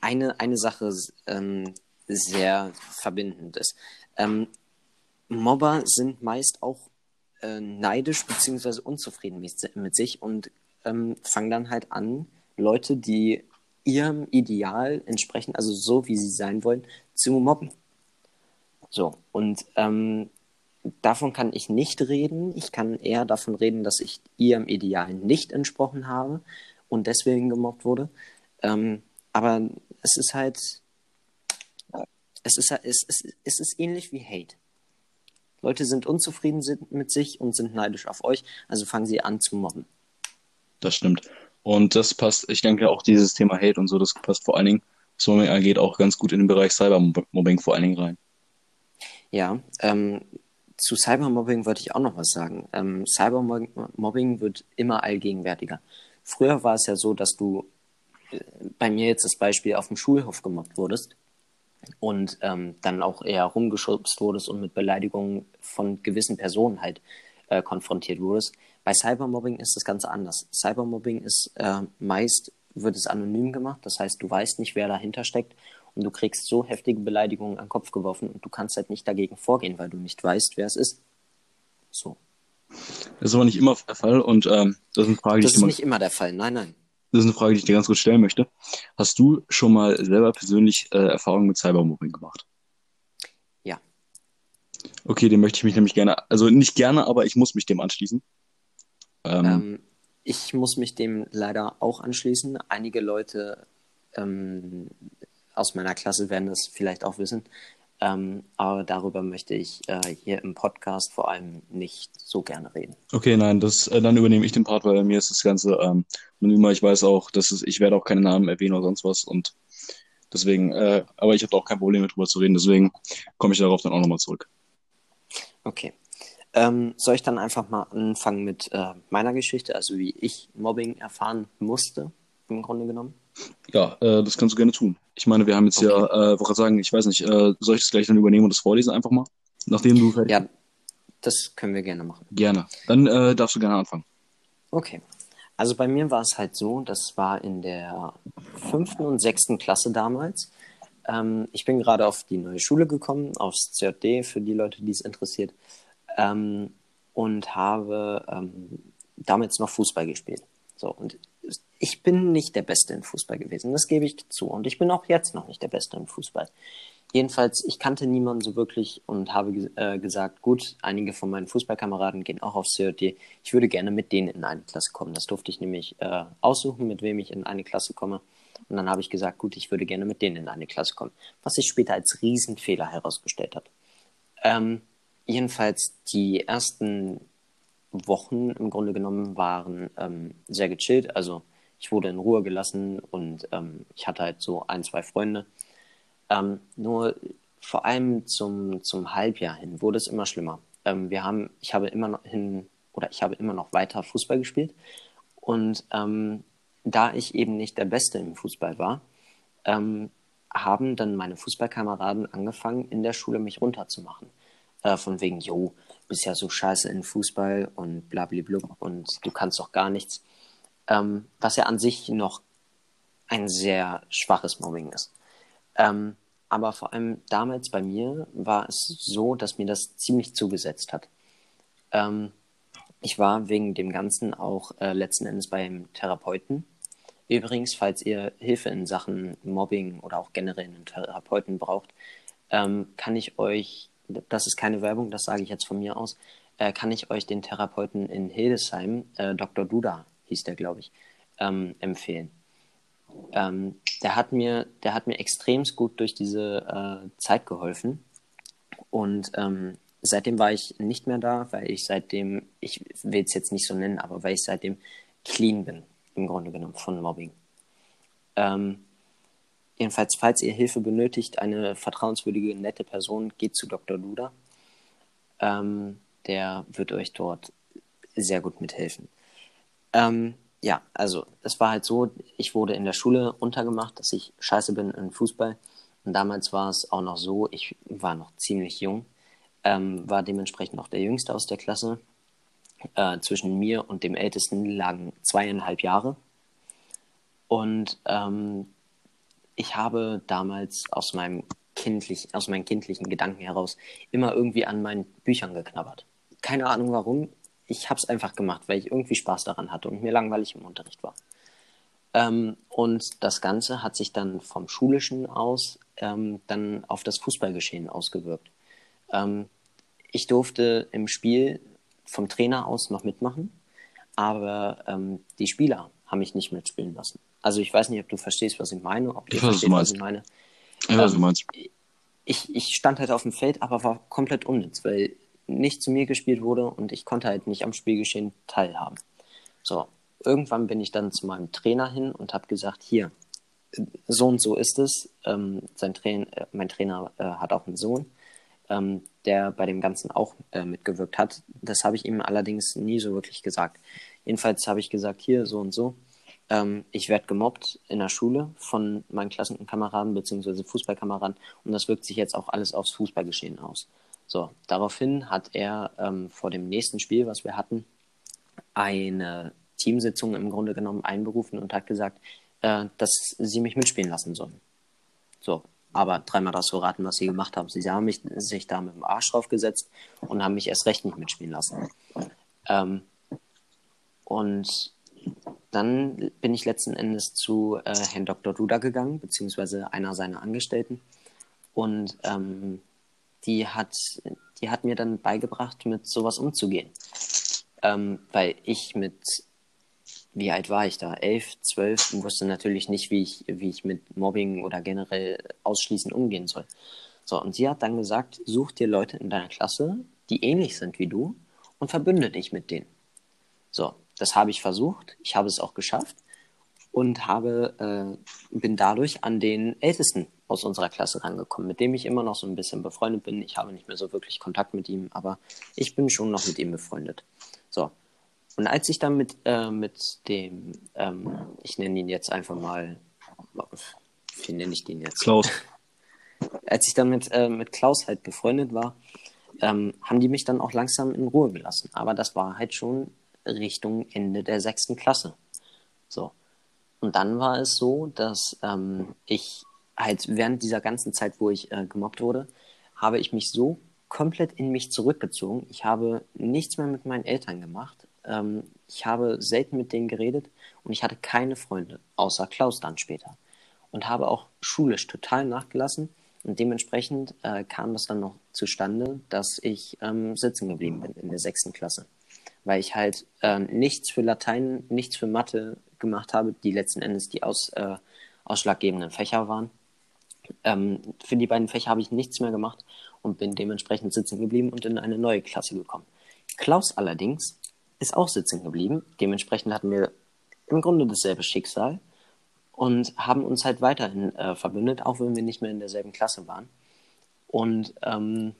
eine, eine Sache ähm, sehr verbindend ist. Ähm, Mobber sind meist auch äh, neidisch bzw. unzufrieden mit, mit sich und ähm, fangen dann halt an, Leute, die ihrem Ideal entsprechen, also so wie sie sein wollen, zu mobben. So, und ähm, davon kann ich nicht reden. Ich kann eher davon reden, dass ich ihrem Ideal nicht entsprochen habe und deswegen gemobbt wurde. Ähm, aber es ist halt, es ist, es, ist, es ist ähnlich wie Hate. Leute sind unzufrieden mit sich und sind neidisch auf euch, also fangen sie an zu mobben. Das stimmt. Und das passt, ich denke auch dieses Thema Hate und so, das passt vor allen Dingen, was Mobbing angeht, auch ganz gut in den Bereich Cybermobbing vor allen Dingen rein. Ja, ähm, zu Cybermobbing wollte ich auch noch was sagen. Ähm, Cybermobbing wird immer allgegenwärtiger. Früher war es ja so, dass du äh, bei mir jetzt das Beispiel auf dem Schulhof gemobbt wurdest und ähm, dann auch eher rumgeschubst wurdest und mit Beleidigungen von gewissen Personen halt äh, konfrontiert wurdest. Bei Cybermobbing ist das Ganze anders. Cybermobbing ist äh, meist wird es anonym gemacht, das heißt, du weißt nicht, wer dahinter steckt und du kriegst so heftige Beleidigungen an den Kopf geworfen und du kannst halt nicht dagegen vorgehen, weil du nicht weißt, wer es ist. So. Das ist aber nicht immer der Fall und ähm, das ist eine Frage, die das ich ist nicht immer der Fall, nein, nein. Das ist eine Frage, die ich dir ganz kurz stellen möchte. Hast du schon mal selber persönlich äh, Erfahrungen mit Cybermobbing gemacht? Ja. Okay, dem möchte ich mich nämlich gerne, also nicht gerne, aber ich muss mich dem anschließen. Ähm, ähm, ich muss mich dem leider auch anschließen. Einige Leute ähm, aus meiner Klasse werden das vielleicht auch wissen. Ähm, aber darüber möchte ich äh, hier im Podcast vor allem nicht so gerne reden. Okay, nein, das, äh, dann übernehme ich den Part, weil mir ist das Ganze ähm, anonymer. Ich weiß auch, dass es, ich werde auch keine Namen erwähnen oder sonst was und deswegen, äh, aber ich habe auch kein Problem darüber zu reden, deswegen komme ich darauf dann auch nochmal zurück. Okay. Ähm, soll ich dann einfach mal anfangen mit äh, meiner Geschichte, also wie ich Mobbing erfahren musste, im Grunde genommen? Ja, äh, das kannst du gerne tun. Ich meine, wir haben jetzt okay. ja, äh, wollte sagen, ich weiß nicht, äh, soll ich das gleich dann übernehmen und das vorlesen einfach mal? Nachdem du fertig Ja, das können wir gerne machen. Gerne. Dann äh, darfst du gerne anfangen. Okay. Also bei mir war es halt so, das war in der fünften und sechsten Klasse damals. Ähm, ich bin gerade auf die neue Schule gekommen, aufs CJD, für die Leute, die es interessiert, ähm, und habe ähm, damals noch Fußball gespielt. So, und ich bin nicht der Beste in Fußball gewesen, das gebe ich zu. Und ich bin auch jetzt noch nicht der Beste in Fußball. Jedenfalls, ich kannte niemanden so wirklich und habe äh, gesagt, gut, einige von meinen Fußballkameraden gehen auch aufs CJD. Ich würde gerne mit denen in eine Klasse kommen. Das durfte ich nämlich äh, aussuchen, mit wem ich in eine Klasse komme. Und dann habe ich gesagt, gut, ich würde gerne mit denen in eine Klasse kommen. Was sich später als Riesenfehler herausgestellt hat. Ähm, jedenfalls, die ersten Wochen im Grunde genommen waren ähm, sehr gechillt. Also ich wurde in Ruhe gelassen und ähm, ich hatte halt so ein, zwei Freunde. Ähm, nur vor allem zum, zum Halbjahr hin wurde es immer schlimmer. Ähm, wir haben, ich habe immer noch hin oder ich habe immer noch weiter Fußball gespielt und ähm, da ich eben nicht der Beste im Fußball war, ähm, haben dann meine Fußballkameraden angefangen, in der Schule mich runterzumachen. Äh, von wegen, jo, bist ja so scheiße in Fußball und blablabla und du kannst doch gar nichts. Ähm, was ja an sich noch ein sehr schwaches Mobbing ist. Ähm, aber vor allem damals bei mir war es so, dass mir das ziemlich zugesetzt hat. Ähm, ich war wegen dem Ganzen auch äh, letzten Endes beim Therapeuten. Übrigens, falls ihr Hilfe in Sachen Mobbing oder auch generell einen Therapeuten braucht, ähm, kann ich euch das ist keine Werbung, das sage ich jetzt von mir aus, äh, kann ich euch den Therapeuten in Hildesheim, äh, Dr. Duda hieß der, glaube ich, ähm, empfehlen. Ähm, der hat mir, der hat mir extremst gut durch diese äh, Zeit geholfen. Und ähm, seitdem war ich nicht mehr da, weil ich seitdem, ich will es jetzt nicht so nennen, aber weil ich seitdem clean bin, im Grunde genommen, von Mobbing. Ähm, Jedenfalls, falls ihr Hilfe benötigt, eine vertrauenswürdige, nette Person, geht zu Dr. Duda. Ähm, der wird euch dort sehr gut mithelfen. Ähm, ja, also es war halt so, ich wurde in der Schule untergemacht, dass ich scheiße bin in Fußball. Und damals war es auch noch so, ich war noch ziemlich jung, ähm, war dementsprechend noch der Jüngste aus der Klasse. Äh, zwischen mir und dem Ältesten lagen zweieinhalb Jahre. Und ähm, ich habe damals aus meinem kindlich, aus meinen kindlichen Gedanken heraus immer irgendwie an meinen Büchern geknabbert. Keine Ahnung warum. Ich habe es einfach gemacht, weil ich irgendwie Spaß daran hatte und mir langweilig im Unterricht war. Ähm, und das Ganze hat sich dann vom Schulischen aus ähm, dann auf das Fußballgeschehen ausgewirkt. Ähm, ich durfte im Spiel vom Trainer aus noch mitmachen, aber ähm, die Spieler haben mich nicht mitspielen lassen. Also ich weiß nicht, ob du verstehst, was ich meine, ob du ich verstehst, was, was ich meine. Ich weiß, was du ähm, meinst. Ich, ich stand halt auf dem Feld, aber war komplett unnütz, weil nicht zu mir gespielt wurde und ich konnte halt nicht am Spielgeschehen teilhaben. So, irgendwann bin ich dann zu meinem Trainer hin und habe gesagt, hier, so und so ist es. Ähm, sein Train äh, mein Trainer äh, hat auch einen Sohn, ähm, der bei dem Ganzen auch äh, mitgewirkt hat. Das habe ich ihm allerdings nie so wirklich gesagt. Jedenfalls habe ich gesagt, hier, so und so. Ähm, ich werde gemobbt in der Schule von meinen Klassenkameraden bzw. Fußballkameraden und das wirkt sich jetzt auch alles aufs Fußballgeschehen aus. So, daraufhin hat er ähm, vor dem nächsten Spiel, was wir hatten, eine Teamsitzung im Grunde genommen einberufen und hat gesagt, äh, dass sie mich mitspielen lassen sollen. So, aber dreimal das so raten, was sie gemacht haben. Sie haben mich, sich da mit dem Arsch draufgesetzt und haben mich erst recht nicht mitspielen lassen. Ähm, und dann bin ich letzten Endes zu äh, Herrn Dr. Duda gegangen, beziehungsweise einer seiner Angestellten. Und ähm, die, hat, die hat mir dann beigebracht, mit sowas umzugehen. Ähm, weil ich mit, wie alt war ich da? Elf, zwölf wusste natürlich nicht, wie ich, wie ich mit Mobbing oder generell ausschließend umgehen soll. So, und sie hat dann gesagt, such dir Leute in deiner Klasse, die ähnlich sind wie du und verbünde dich mit denen. So, das habe ich versucht, ich habe es auch geschafft und habe, äh, bin dadurch an den Ältesten aus unserer Klasse rangekommen, mit dem ich immer noch so ein bisschen befreundet bin. Ich habe nicht mehr so wirklich Kontakt mit ihm, aber ich bin schon noch mit ihm befreundet. So. Und als ich dann mit, äh, mit dem, ähm, ich nenne ihn jetzt einfach mal wie nenne ich den jetzt? Klaus. [laughs] Als ich dann mit, äh, mit Klaus halt befreundet war, ähm, haben die mich dann auch langsam in Ruhe gelassen. Aber das war halt schon Richtung Ende der sechsten Klasse. So. Und dann war es so, dass ähm, ich halt während dieser ganzen Zeit, wo ich äh, gemobbt wurde, habe ich mich so komplett in mich zurückgezogen. Ich habe nichts mehr mit meinen Eltern gemacht. Ähm, ich habe selten mit denen geredet und ich hatte keine Freunde, außer Klaus dann später. Und habe auch schulisch total nachgelassen. Und dementsprechend äh, kam das dann noch zustande, dass ich ähm, sitzen geblieben bin in der sechsten Klasse. Weil ich halt äh, nichts für Latein, nichts für Mathe gemacht habe, die letzten Endes die aus, äh, ausschlaggebenden Fächer waren. Ähm, für die beiden Fächer habe ich nichts mehr gemacht und bin dementsprechend sitzen geblieben und in eine neue Klasse gekommen. Klaus allerdings ist auch sitzen geblieben. Dementsprechend hatten wir im Grunde dasselbe Schicksal und haben uns halt weiterhin äh, verbündet, auch wenn wir nicht mehr in derselben Klasse waren. Und ähm,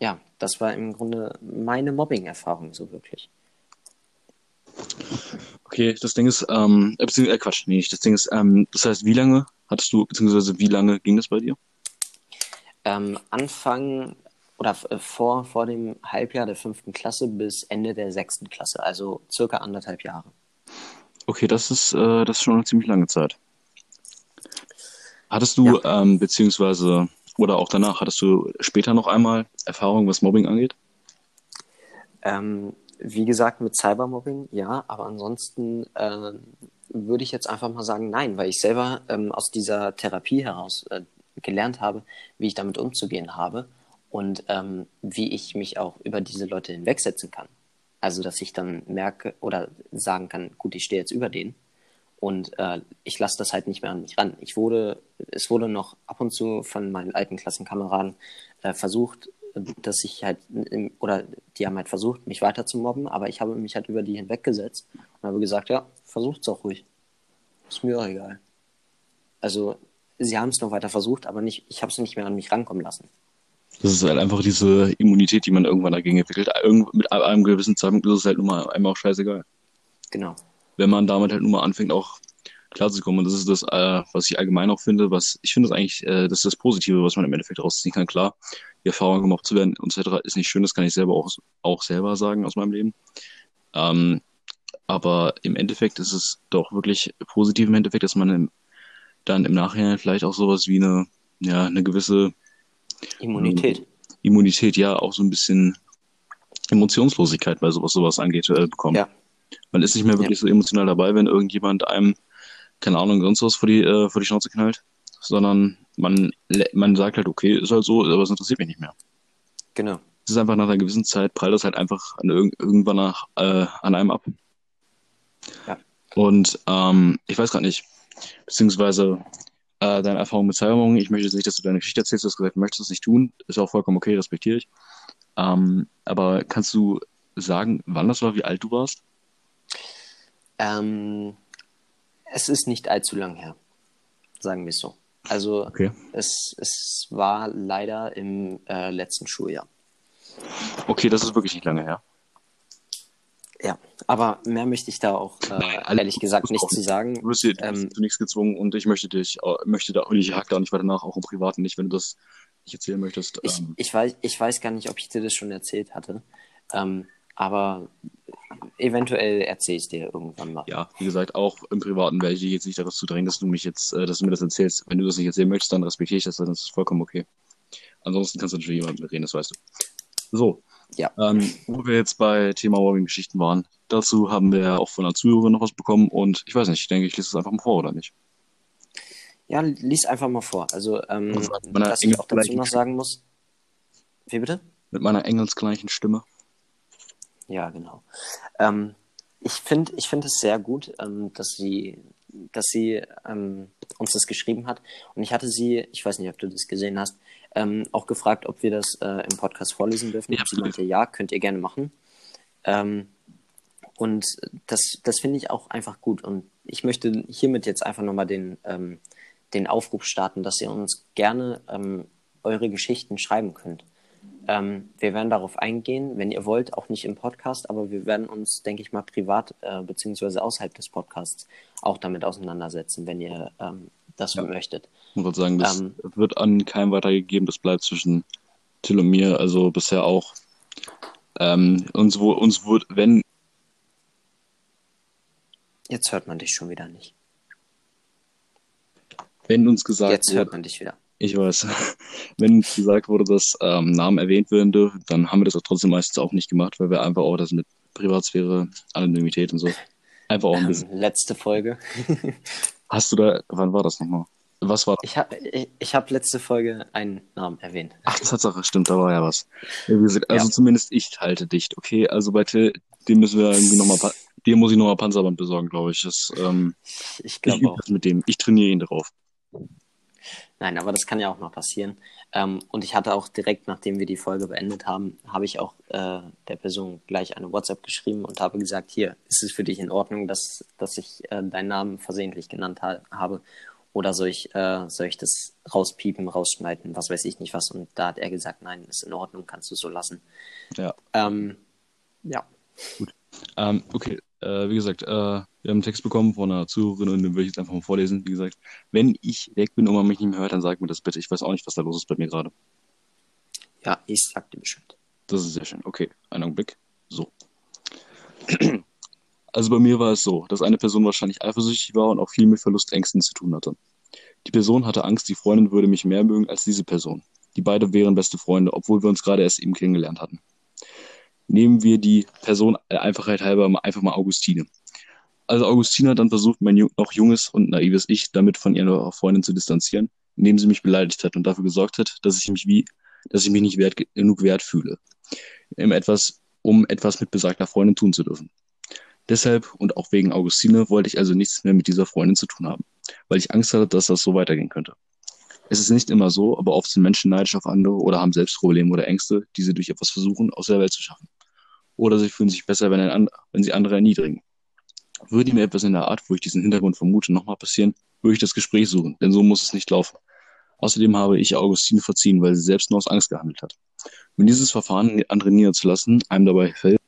ja, das war im Grunde meine Mobbing-Erfahrung so wirklich. Okay, das Ding ist, ähm, äh, beziehungsweise, äh, Quatsch, nee, das Ding ist, ähm, das heißt, wie lange hattest du, beziehungsweise wie lange ging das bei dir? Ähm, Anfang oder äh, vor, vor dem Halbjahr der fünften Klasse bis Ende der sechsten Klasse, also circa anderthalb Jahre. Okay, das ist, äh, das ist schon eine ziemlich lange Zeit. Hattest du, ja. ähm, beziehungsweise, oder auch danach, hattest du später noch einmal Erfahrung, was Mobbing angeht? Ähm, wie gesagt, mit Cybermobbing, ja, aber ansonsten äh, würde ich jetzt einfach mal sagen, nein, weil ich selber ähm, aus dieser Therapie heraus äh, gelernt habe, wie ich damit umzugehen habe und ähm, wie ich mich auch über diese Leute hinwegsetzen kann. Also, dass ich dann merke oder sagen kann, gut, ich stehe jetzt über denen und äh, ich lasse das halt nicht mehr an mich ran. Ich wurde, es wurde noch ab und zu von meinen alten Klassenkameraden äh, versucht, dass ich halt, im, oder die haben halt versucht, mich weiter zu mobben, aber ich habe mich halt über die hinweggesetzt und habe gesagt, ja, versucht's auch ruhig. Ist mir auch egal. Also, sie haben es noch weiter versucht, aber nicht, ich habe es nicht mehr an mich rankommen lassen. Das ist halt einfach diese Immunität, die man irgendwann dagegen entwickelt. Irgend, mit einem gewissen Zeitpunkt ist es halt nun mal einem auch scheißegal. Genau. Wenn man damit halt nun mal anfängt, auch klarzukommen. Und das ist das, äh, was ich allgemein auch finde, was ich finde das eigentlich, äh, das ist das Positive, was man im Endeffekt rausziehen kann. Klar, die Erfahrung gemobbt zu werden etc. ist nicht schön, das kann ich selber auch, auch selber sagen aus meinem Leben. Ähm, aber im Endeffekt ist es doch wirklich positiv im Endeffekt, dass man im, dann im Nachhinein vielleicht auch sowas wie eine, ja, eine gewisse Immunität. Ähm, Immunität, ja, auch so ein bisschen Emotionslosigkeit, weil sowas sowas angeht, äh, bekommt. Ja. Man ist nicht mehr wirklich ja. so emotional dabei, wenn irgendjemand einem, keine Ahnung, sonst was vor die, äh, vor die Schnauze knallt, sondern man, man sagt halt, okay, ist halt so, aber es interessiert mich nicht mehr. Genau. Es ist einfach nach einer gewissen Zeit, prallt das halt einfach an, irgendwann nach, äh, an einem ab. Ja. Und ähm, ich weiß gerade nicht, beziehungsweise äh, deine Erfahrung mit Cybermobbing, ich möchte jetzt nicht, dass du deine Geschichte erzählst, du hast gesagt, du möchtest das nicht tun, ist auch vollkommen okay, respektiere ich. Ähm, aber kannst du sagen, wann das war, wie alt du warst? Ähm, es ist nicht allzu lang her, sagen wir es so. Also okay. es, es war leider im äh, letzten Schuljahr. Okay, das ist wirklich nicht lange her. Ja, aber mehr möchte ich da auch äh, Nein, ehrlich gesagt nicht zu sagen. Du wirst, hier, du ähm, zu nichts gezwungen und ich möchte dich, möchte da, ich hake da nicht weiter nach, auch im Privaten nicht, wenn du das nicht erzählen möchtest. Ich, ähm, ich, weiß, ich weiß gar nicht, ob ich dir das schon erzählt hatte, ähm, aber eventuell erzähle ich dir irgendwann mal. Ja, wie gesagt, auch im Privaten werde ich dich jetzt nicht daraus zu drängen, dass du mich jetzt, äh, dass du mir das erzählst. Wenn du das nicht erzählen möchtest, dann respektiere ich das, dann ist das vollkommen okay. Ansonsten kannst du natürlich jemand mit reden, das weißt du. So. Ja. Ähm, wo wir jetzt bei Thema Mobbing-Geschichten waren, dazu haben wir auch von einer Zuhörerin noch was bekommen und ich weiß nicht, ich denke, ich lese es einfach mal vor, oder nicht? Ja, lies einfach mal vor. Also, ähm, was ich auch dazu noch sagen muss. Wie bitte? Mit meiner engelsgleichen Stimme. Ja, genau. Ähm, ich finde ich find es sehr gut, ähm, dass sie, dass sie ähm, uns das geschrieben hat. Und ich hatte sie, ich weiß nicht, ob du das gesehen hast, ähm, auch gefragt, ob wir das äh, im Podcast vorlesen dürfen. Ja, sie meinte, ja, könnt ihr gerne machen. Ähm, und das, das finde ich auch einfach gut. Und ich möchte hiermit jetzt einfach nochmal den, ähm, den Aufruf starten, dass ihr uns gerne eure Geschichten schreiben könnt. Ähm, wir werden darauf eingehen, wenn ihr wollt, auch nicht im Podcast, aber wir werden uns, denke ich mal, privat äh, beziehungsweise außerhalb des Podcasts auch damit auseinandersetzen, wenn ihr ähm, das Ja. möchtet. Ich muss sagen, das Ähm, wird an keinem weitergegeben. Das bleibt zwischen Till und mir, also bisher auch. Ähm, uns, wo, uns wurde, wenn, Jetzt hört man dich schon wieder nicht. wenn uns gesagt Jetzt hört man dich wieder. Ich weiß, [laughs] wenn gesagt wurde, dass ähm, Namen erwähnt werden dürfen, dann haben wir das auch trotzdem meistens auch nicht gemacht, weil wir einfach auch das mit Privatsphäre, Anonymität und so einfach auch ein bisschen. Ähm, letzte Folge. [laughs] Hast du da, wann war das nochmal? Was war Ich habe ich, ich hab letzte Folge einen Namen erwähnt. Ach, Tatsache, stimmt, da war ja was. Also Ja. zumindest ich halte dicht. Okay, also bei Till, dem müssen wir irgendwie nochmal, dem muss ich nochmal Panzerband besorgen, glaube ich. Das, ähm, Ich glaube auch. das mit dem. Ich trainiere ihn darauf. Nein, aber das kann ja auch noch passieren. Ähm, und ich hatte auch direkt, nachdem wir die Folge beendet haben, habe ich auch äh, der Person gleich eine WhatsApp geschrieben und habe gesagt, hier, ist es für dich in Ordnung, dass, dass ich äh, deinen Namen versehentlich genannt ha habe? Oder soll ich, äh, soll ich das rauspiepen, rausschneiden, was weiß ich nicht was? Und da hat er gesagt, nein, ist in Ordnung, kannst du so lassen. Ja. Ähm, ja. Ähm, okay, äh, wie gesagt, äh, wir haben einen Text bekommen von einer Zuhörerin und den würde ich jetzt einfach mal vorlesen. Wie gesagt, wenn ich weg bin und man mich nicht mehr hört, dann sag mir das bitte. Ich weiß auch nicht, was da los ist bei mir gerade. Ja, ich sag dir Bescheid. Das ist sehr schön. Okay, einen Augenblick. So. Also bei mir war es so, dass eine Person wahrscheinlich eifersüchtig war und auch viel mit Verlustängsten zu tun hatte. Die Person hatte Angst, die Freundin würde mich mehr mögen als diese Person. Die beide wären beste Freunde, obwohl wir uns gerade erst eben kennengelernt hatten. Nehmen wir die Person der Einfachheit halber einfach mal Augustine. Also Augustine hat dann versucht, mein noch junges und naives Ich damit von ihrer Freundin zu distanzieren, indem sie mich beleidigt hat und dafür gesorgt hat, dass ich mich wie, dass ich mich nicht wert, genug wert fühle, um etwas, um etwas mit besagter Freundin tun zu dürfen. Deshalb und auch wegen Augustine wollte ich also nichts mehr mit dieser Freundin zu tun haben, weil ich Angst hatte, dass das so weitergehen könnte. Es ist nicht immer so, aber oft sind Menschen neidisch auf andere oder haben selbst Probleme oder Ängste, die sie durch etwas versuchen, aus der Welt zu schaffen. Oder sie fühlen sich besser, wenn, ein wenn sie andere erniedrigen. Würde mir etwas in der Art, wo ich diesen Hintergrund vermute, nochmal passieren, würde ich das Gespräch suchen, denn so muss es nicht laufen. Außerdem habe ich Augustine verziehen, weil sie selbst nur aus Angst gehandelt hat. Wenn dieses Verfahren andere niederzulassen einem dabei fällt,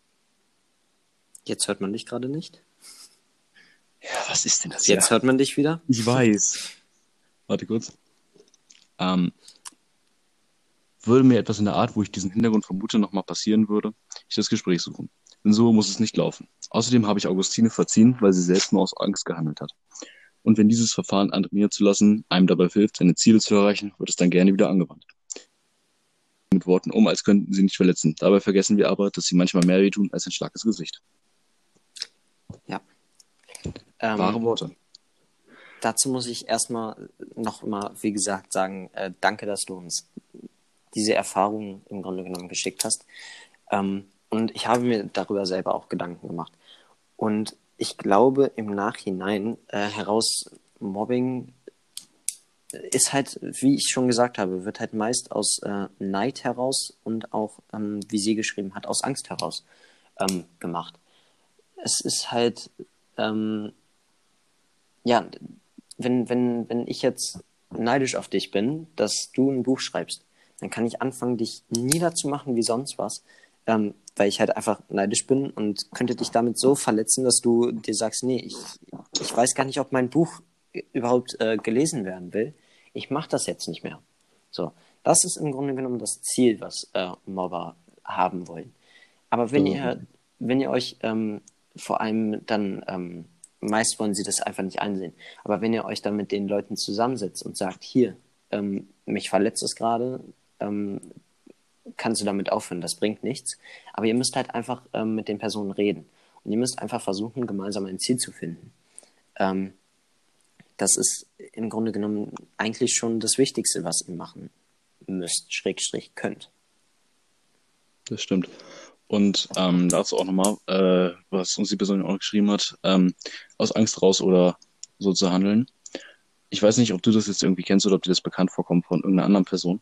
Jetzt hört man dich gerade nicht. ja, was ist denn das Jetzt hört man dich wieder. Ich weiß. Warte kurz. Ähm, würde mir etwas in der Art, wo ich diesen Hintergrund vermute, nochmal passieren würde, ich das Gespräch suchen. Denn so muss es nicht laufen. Außerdem habe ich Augustine verziehen, weil sie selbst nur aus Angst gehandelt hat. Und wenn dieses Verfahren andere niederzulassen einem dabei hilft, seine Ziele zu erreichen, wird es dann gerne wieder angewandt. Mit Worten um, als könnten sie nicht verletzen. Dabei vergessen wir aber, dass sie manchmal mehr wehtun als ein ins Gesicht. Ähm, Wahre Worte. Dazu muss ich erstmal noch mal, wie gesagt, sagen, äh, danke, dass du uns diese Erfahrung im Grunde genommen geschickt hast. Ähm, und ich habe mir darüber selber auch Gedanken gemacht. Und ich glaube, im Nachhinein äh, heraus Mobbing ist halt, wie ich schon gesagt habe, wird halt meist aus äh, Neid heraus und auch, ähm, wie sie geschrieben hat, aus Angst heraus ähm, gemacht. Es ist halt, ähm, ja, wenn, wenn, wenn ich jetzt neidisch auf dich bin, dass du ein Buch schreibst, dann kann ich anfangen, dich niederzumachen wie sonst was, ähm, weil ich halt einfach neidisch bin und könnte dich damit so verletzen, dass du dir sagst, nee, ich, ich weiß gar nicht, ob mein Buch überhaupt äh, gelesen werden will. Ich mache das jetzt nicht mehr. So, das ist im Grunde genommen das Ziel, was äh, Mobber haben wollen. Aber wenn Mhm. ihr, wenn ihr euch ähm, vor allem dann ähm, meist wollen sie das einfach nicht einsehen. Aber wenn ihr euch dann mit den Leuten zusammensetzt und sagt, hier, ähm, mich verletzt es gerade, ähm, kannst du damit aufhören, das bringt nichts. Aber ihr müsst halt einfach ähm, mit den Personen reden. Und ihr müsst einfach versuchen, gemeinsam ein Ziel zu finden. Ähm, das ist im Grunde genommen eigentlich schon das Wichtigste, was ihr machen müsst, Schrägstrich könnt. Das stimmt. Und ähm, dazu auch nochmal, äh, was uns die Person auch geschrieben hat, ähm, aus Angst raus oder so zu handeln. Ich weiß nicht, ob du das jetzt irgendwie kennst oder ob dir das bekannt vorkommt von irgendeiner anderen Person.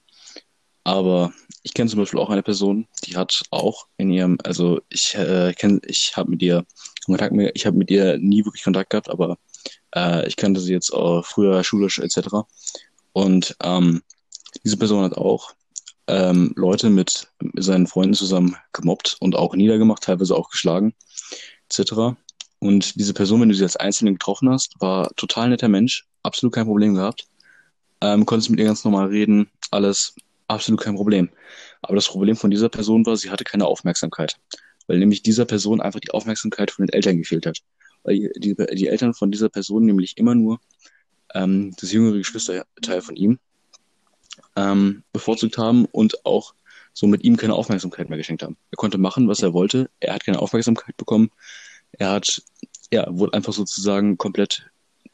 Aber ich kenne zum Beispiel auch eine Person, die hat auch in ihrem, also ich äh, kenne, ich habe mit ihr Kontakt ich habe mit ihr nie wirklich Kontakt gehabt, aber äh, ich kannte sie jetzt auch früher schulisch etc. Und ähm, diese Person hat auch ähm, Leute mit seinen Freunden zusammen gemobbt und auch niedergemacht, teilweise auch geschlagen, etc. Und diese Person, wenn du sie als Einzelne getroffen hast, war total netter Mensch, absolut kein Problem gehabt. Ähm, konntest mit ihr ganz normal reden, alles absolut kein Problem. Aber das Problem von dieser Person war, sie hatte keine Aufmerksamkeit. Weil nämlich dieser Person einfach die Aufmerksamkeit von den Eltern gefehlt hat. Weil die, die Eltern von dieser Person nämlich immer nur ähm, das jüngere Geschwisterteil von ihm ähm, bevorzugt haben und auch so mit ihm keine Aufmerksamkeit mehr geschenkt haben. Er konnte machen, was er wollte. Er hat keine Aufmerksamkeit bekommen. Er hat, ja, wurde einfach sozusagen komplett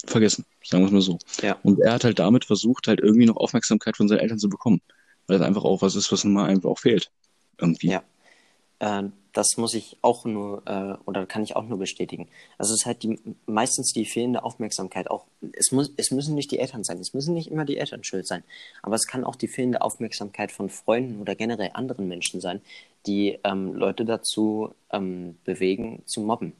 vergessen, sagen wir es mal so. Ja. Und er hat halt damit versucht, halt irgendwie noch Aufmerksamkeit von seinen Eltern zu bekommen. Weil das einfach auch was ist, was nun mal einfach auch fehlt. Irgendwie. Ja. Äh, das muss ich auch nur, äh, oder kann ich auch nur bestätigen. Also es ist halt die, meistens die fehlende Aufmerksamkeit. Auch, es, muss, es müssen nicht die Eltern sein, es müssen nicht immer die Eltern schuld sein. Aber es kann auch die fehlende Aufmerksamkeit von Freunden oder generell anderen Menschen sein, die ähm, Leute dazu ähm, bewegen, zu mobben.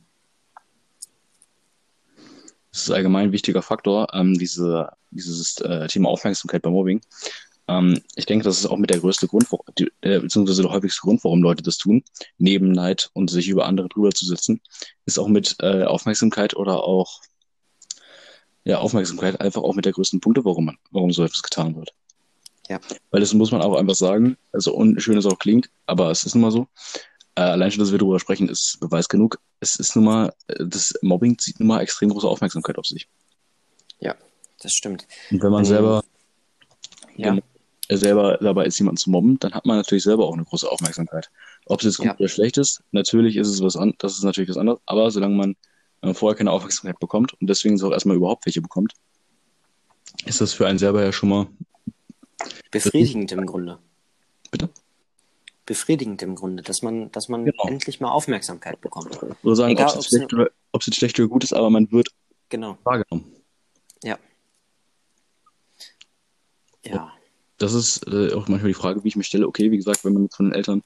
Das ist allgemein ein wichtiger Faktor, ähm, diese, dieses äh, Thema Aufmerksamkeit beim Mobbing. Ähm, ich denke, das ist auch mit der größte Grund, die, äh, beziehungsweise der häufigste Grund, warum Leute das tun, neben Neid und sich über andere drüber zu sitzen, ist auch mit äh, Aufmerksamkeit oder auch ja, Aufmerksamkeit einfach auch mit der größten Punkte, warum man, warum so etwas getan wird. Ja. Weil das muss man auch einfach sagen, also unschön es auch klingt, aber es ist nun mal so. Äh, allein schon, dass wir darüber sprechen, ist Beweis genug. Es ist nun mal, äh, das Mobbing zieht nun mal extrem große Aufmerksamkeit auf sich. Ja, das stimmt. Und wenn man Ähm, selber Ja. Genau. Selber dabei ist, jemanden zu mobben, dann hat man natürlich selber auch eine große Aufmerksamkeit. Ob es jetzt gut Ja. oder schlecht ist, natürlich ist es was an, das ist natürlich was anderes, aber solange man äh, vorher keine Aufmerksamkeit bekommt und deswegen auch erstmal überhaupt welche bekommt, ist das für einen selber ja schon mal Befriedigend im Grunde. Bitte? Befriedigend im Grunde, dass man, dass man Genau. endlich mal Aufmerksamkeit bekommt. oder sagen, ob es jetzt schlecht oder, ob es jetzt schlecht oder gut ist, aber man wird Genau. wahrgenommen. Ja. Ja. Das ist äh, auch manchmal die Frage, wie ich mich stelle. Okay, wie gesagt, wenn man von den Eltern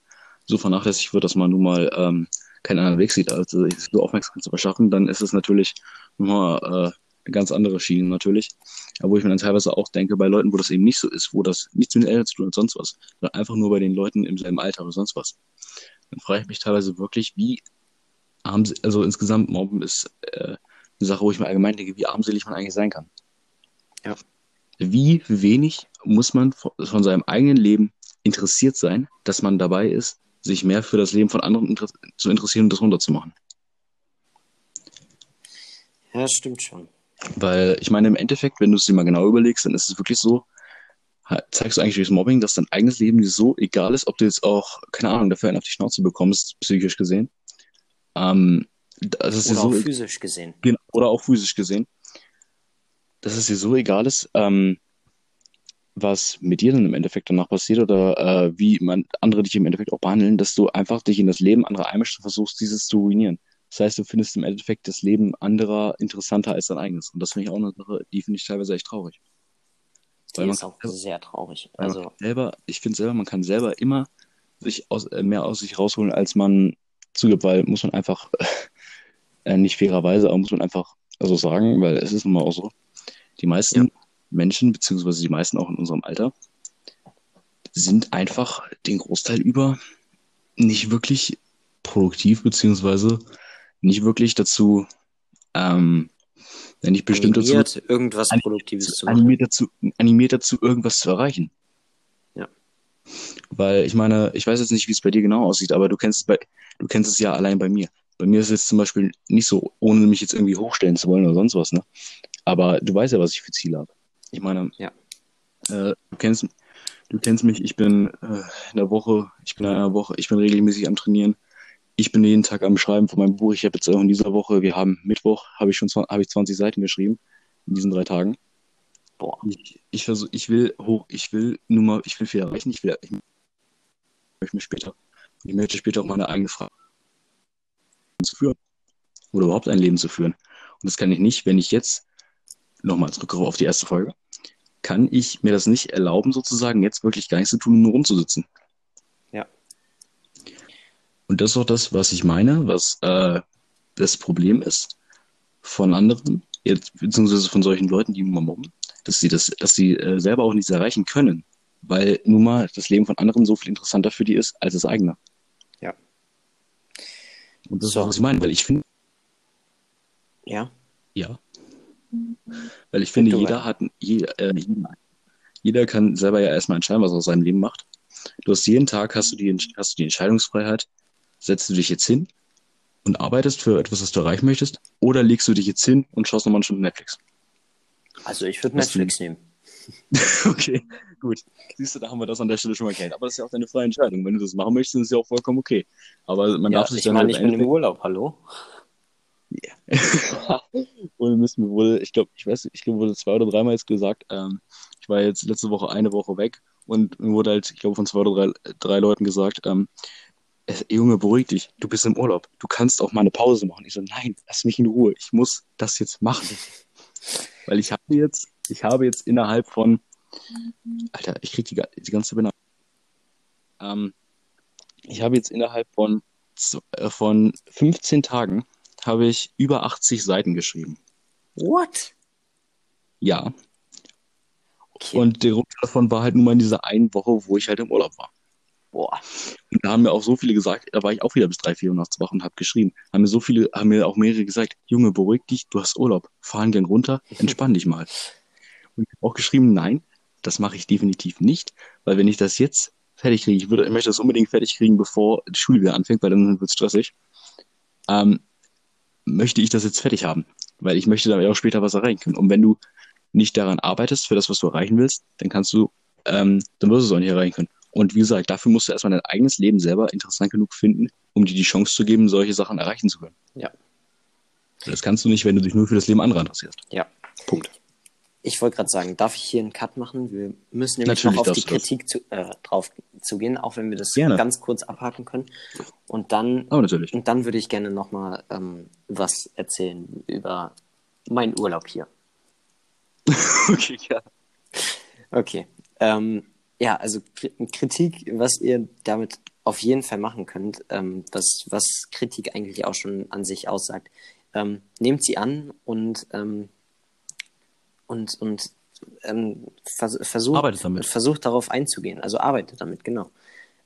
so vernachlässigt wird, dass man nun mal ähm, keinen anderen Weg sieht, als sich so Aufmerksamkeit zu verschaffen, dann ist es natürlich nochmal äh, eine ganz andere Schiene natürlich. Aber wo ich mir dann teilweise auch denke, bei Leuten, wo das eben nicht so ist, wo das nichts mit den Eltern zu tun hat, sonst was, sondern einfach nur bei den Leuten im selben Alter oder sonst was, dann frage ich mich teilweise wirklich, wie arm, also insgesamt Mobben ist äh, eine Sache, wo ich mir allgemein denke, wie armselig man eigentlich sein kann. Ja. Wie wenig muss man von seinem eigenen Leben interessiert sein, dass man dabei ist, sich mehr für das Leben von anderen inter zu interessieren und das runterzumachen. Ja, das stimmt schon. Weil ich meine, im Endeffekt, wenn du es dir mal genau überlegst, dann ist es wirklich so, zeigst du eigentlich durchs Mobbing, dass dein eigenes Leben dir so egal ist, ob du jetzt auch, keine Ahnung, dafür einen auf die Schnauze bekommst, psychisch gesehen. Ähm, das ist Oder so auch physisch gesehen. Genau, oder auch physisch gesehen, dass es dir so egal ist, ähm, was mit dir dann im Endeffekt danach passiert oder äh, wie man andere dich im Endeffekt auch behandeln, dass du einfach dich in das Leben anderer einmischst und versuchst, dieses zu ruinieren. Das heißt, du findest im Endeffekt das Leben anderer interessanter als dein eigenes. Und das finde ich auch eine Sache, die finde ich teilweise echt traurig. Die Weil ist auch kann- sehr traurig. Also, selber, ich finde selber, man kann selber immer sich aus, äh, mehr aus sich rausholen, als man zugibt, weil muss man einfach, [laughs] äh, nicht fairerweise, aber muss man einfach so sagen, weil es ist nun mal auch so, die meisten Menschen, beziehungsweise die meisten auch in unserem Alter, sind einfach den Großteil über nicht wirklich produktiv, beziehungsweise nicht wirklich dazu, ähm, ja, nicht bestimmt dazu, animiert, irgendwas Ani- Produktives zu machen. animiert dazu, animiert dazu, irgendwas zu erreichen. Ja. Weil ich meine, ich weiß jetzt nicht, wie es bei dir genau aussieht, aber du kennst es bei, du kennst es ja allein bei mir. Bei mir ist es jetzt zum Beispiel nicht so, ohne mich jetzt irgendwie hochstellen zu wollen oder sonst was, ne? Aber du weißt ja, was ich für Ziele habe. Ich meine, Ja. äh, du kennst, du kennst mich, ich bin äh, in der Woche, ich bin in einer Woche, ich bin regelmäßig am Trainieren. Ich bin jeden Tag am Schreiben von meinem Buch. Ich habe jetzt auch in dieser Woche, wir haben Mittwoch, habe ich schon habe ich 20 Seiten geschrieben in diesen drei Tagen. Boah. Ich, ich versuch, ich will hoch, ich will nur mal, ich will viel erreichen, ich will, ich möchte mir später, ich möchte später auch meine eigene Frage zu führen. Oder überhaupt ein Leben zu führen. Und das kann ich nicht, wenn ich jetzt, nochmal zurückgreife auf die erste Folge, kann ich mir das nicht erlauben, sozusagen, jetzt wirklich gar nichts zu tun nur rumzusitzen. Ja. Und das ist auch das, was ich meine, was äh, das Problem ist von anderen, jetzt, beziehungsweise von solchen Leuten, die mal mobben, dass sie das, dass sie äh, selber auch nichts erreichen können, weil nun mal das Leben von anderen so viel interessanter für die ist als das eigene. Ja. Und das So. ist, was ich meine, weil ich finde, Ja. Ja. Weil ich finde, du jeder hat, jeder, äh, jeder- kann selber ja erstmal entscheiden, was er aus seinem Leben macht. Du hast jeden Tag hast du die, hast du die Entscheidungsfreiheit. Setzt du dich jetzt hin und arbeitest für etwas, was du erreichen möchtest, oder legst du dich jetzt hin und schaust nochmal eine Stunde Netflix? Also ich würde Netflix nehmen. [laughs] Okay, gut. Siehst du, da haben wir das an der Stelle schon mal geklärt. Aber das ist ja auch deine freie Entscheidung. Wenn du das machen möchtest, ist es ja auch vollkommen okay. Aber man Ja, darf sich ich dann meine, halt ich bin im Urlaub, hallo? Und [laughs] [laughs] müssen wir wohl, ich glaube, ich weiß, ich glaube, wurde zwei oder dreimal jetzt gesagt, ähm, ich war jetzt letzte Woche eine Woche weg und mir wurde halt, ich glaube, von zwei oder drei, drei Leuten gesagt, ähm, es- Junge, beruhig dich, du bist im Urlaub, du kannst auch mal eine Pause machen. Ich so, nein, lass mich in Ruhe, ich muss das jetzt machen. [laughs] Weil ich habe jetzt, ich habe jetzt innerhalb von, Alter, ich krieg die, die ganze Benachrichtigung. Ähm, ich habe jetzt innerhalb von, äh, von 15 Tagen habe ich über 80 Seiten geschrieben. What? Ja. Okay. Und der Grund davon war halt nur mal in dieser einen Woche, wo ich halt im Urlaub war. Boah. Und da haben mir auch so viele gesagt, da war ich auch wieder bis drei, vier Uhr nachts wach und habe geschrieben. Haben mir so viele, haben mir auch mehrere gesagt, Junge, beruhig dich, du hast Urlaub, fahren gern runter, entspann dich mal. Und ich habe auch geschrieben, nein, das mache ich definitiv nicht, weil wenn ich das jetzt fertig kriege, ich würde, ich möchte das unbedingt fertig kriegen, bevor die Schule wieder anfängt, weil dann wird es stressig, ähm, möchte ich das jetzt fertig haben, weil ich möchte damit auch später was erreichen können. Und wenn du nicht daran arbeitest, für das, was du erreichen willst, dann kannst du, ähm, dann wirst du es auch nicht erreichen können. Und wie gesagt, dafür musst du erstmal dein eigenes Leben selber interessant genug finden, um dir die Chance zu geben, solche Sachen erreichen zu können. Ja. Das kannst du nicht, wenn du dich nur für das Leben anderer interessierst. Ja. Punkt. Ich wollte gerade sagen, darf ich hier einen Cut machen? Wir müssen nämlich Natürlich noch auf die. Kritik zu, äh, drauf zugehen, auch wenn wir das Gerne. ganz kurz abhaken können. Und dann, natürlich. und dann würde ich gerne nochmal ähm, was erzählen über meinen Urlaub hier. [laughs] okay, ja. Okay. Ähm, ja, also Kri- Kritik, was ihr damit auf jeden Fall machen könnt, ähm, was, was Kritik eigentlich auch schon an sich aussagt, ähm, nehmt sie an und, ähm, und, und ähm, vers versucht, versucht darauf einzugehen. Also arbeitet damit, genau.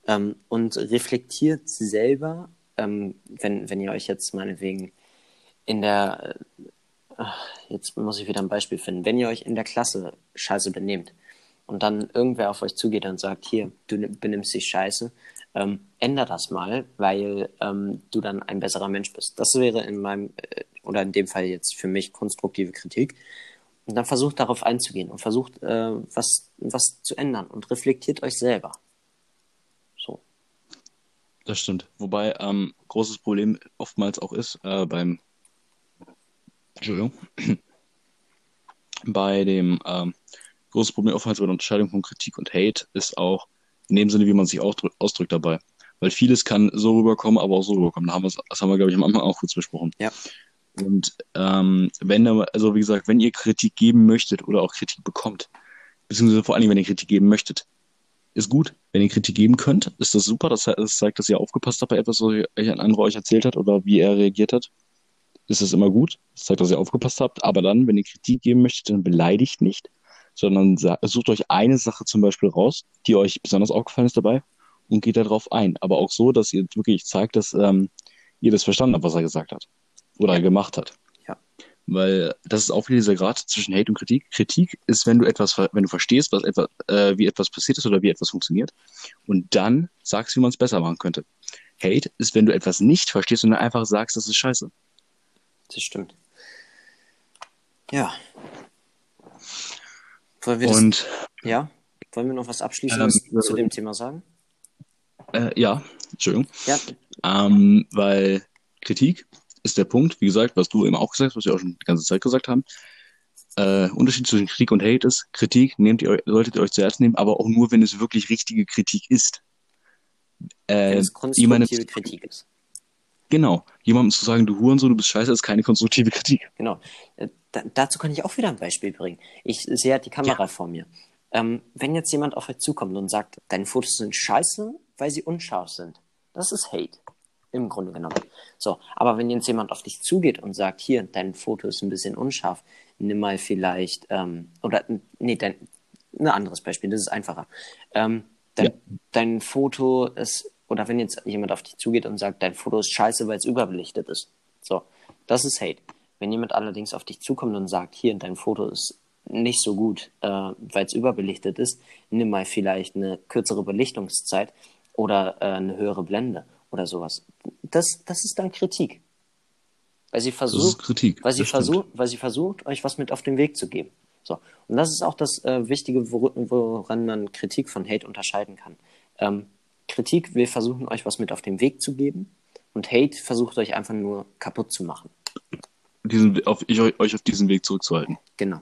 Ähm, und reflektiert selber, ähm, wenn, wenn ihr euch jetzt meinetwegen in der, äh, jetzt muss ich wieder ein Beispiel finden, wenn ihr euch in der Klasse scheiße benehmt und dann irgendwer auf euch zugeht und sagt, hier, du ni- benimmst dich scheiße, ähm, änder das mal, weil ähm, du dann ein besserer Mensch bist. Das wäre in meinem, äh, oder in dem Fall jetzt für mich konstruktive Kritik. Und dann versucht darauf einzugehen und versucht, äh, was, was zu ändern und reflektiert euch selber. So. Das stimmt. Wobei ähm, großes Problem oftmals auch ist äh, beim Entschuldigung. [clears throat] bei dem ähm, großes Problem oftmals bei der Unterscheidung von Kritik und Hate ist auch in dem Sinne, wie man sich ausdrückt, ausdrückt dabei. Weil vieles kann so rüberkommen, aber auch so rüberkommen. Da haben das haben wir, glaube ich, am Anfang auch kurz besprochen. Ja. Und ähm, wenn, also wie gesagt, wenn ihr Kritik geben möchtet oder auch Kritik bekommt, beziehungsweise vor allen Dingen, wenn ihr Kritik geben möchtet, ist gut. Wenn ihr Kritik geben könnt, ist das super. Das, das zeigt, dass ihr aufgepasst habt bei etwas, was euch ein anderer euch erzählt hat oder wie er reagiert hat. Ist das immer gut. Das zeigt, dass ihr aufgepasst habt. Aber dann, wenn ihr Kritik geben möchtet, dann beleidigt nicht, sondern sucht euch eine Sache zum Beispiel raus, die euch besonders aufgefallen ist dabei und geht darauf ein. Aber auch so, dass ihr wirklich zeigt, dass ähm, ihr das verstanden habt, was er gesagt hat oder gemacht hat. Ja. Weil das ist auch wieder dieser Grad zwischen Hate und Kritik. Kritik ist, wenn du etwas, wenn du verstehst, was etwas, äh, wie etwas passiert ist oder wie etwas funktioniert, und dann sagst, wie man es besser machen könnte. Hate ist, wenn du etwas nicht verstehst und dann einfach sagst, das ist scheiße. Das stimmt. Ja. Wollen wir das, Und ja? Wollen wir noch was Abschließendes Ähm, zu dem Thema sagen? äh, ja, Entschuldigung. Ja, Ähm, weil Kritik ist der Punkt, wie gesagt, was du eben auch gesagt hast, was wir auch schon die ganze Zeit gesagt haben. Äh, Unterschied zwischen Kritik und Hate ist, Kritik nehmt ihr, solltet ihr euch zuerst nehmen, aber auch nur, wenn es wirklich richtige Kritik ist. wenn Äh, es jemandem, konstruktive Kritik ist. genau, jemandem zu sagen, du Hurensohn, du bist scheiße, ist keine konstruktive Kritik. Genau. Äh, Da, dazu kann ich auch wieder ein Beispiel bringen. Ich sehe halt die Kamera vor mir. Ähm, wenn jetzt jemand auf euch zukommt und sagt, deine Fotos sind scheiße, weil sie unscharf sind, das ist Hate. Im Grunde genommen. So, aber wenn jetzt jemand auf dich zugeht und sagt, hier, dein Foto ist ein bisschen unscharf, nimm mal vielleicht, ähm, oder, nee, dein, ein anderes Beispiel, das ist einfacher. Ähm, dein, Ja. dein Foto ist, oder wenn jetzt jemand auf dich zugeht und sagt, dein Foto ist scheiße, weil es überbelichtet ist. So, das ist Hate. Wenn jemand allerdings auf dich zukommt und sagt, hier, dein Foto ist nicht so gut, äh, weil es überbelichtet ist, nimm mal vielleicht eine kürzere Belichtungszeit oder äh, eine höhere Blende oder sowas. Das, das ist dann Kritik. Weil sie versucht, Kritik, weil sie versucht, weil sie versucht, euch was mit auf den Weg zu geben. So. Und das ist auch das äh, Wichtige, woran man Kritik von Hate unterscheiden kann. Ähm, Kritik will versuchen, euch was mit auf den Weg zu geben und Hate versucht euch einfach nur kaputt zu machen. Diesen, auf, ich, euch auf diesen Weg zurückzuhalten. Genau.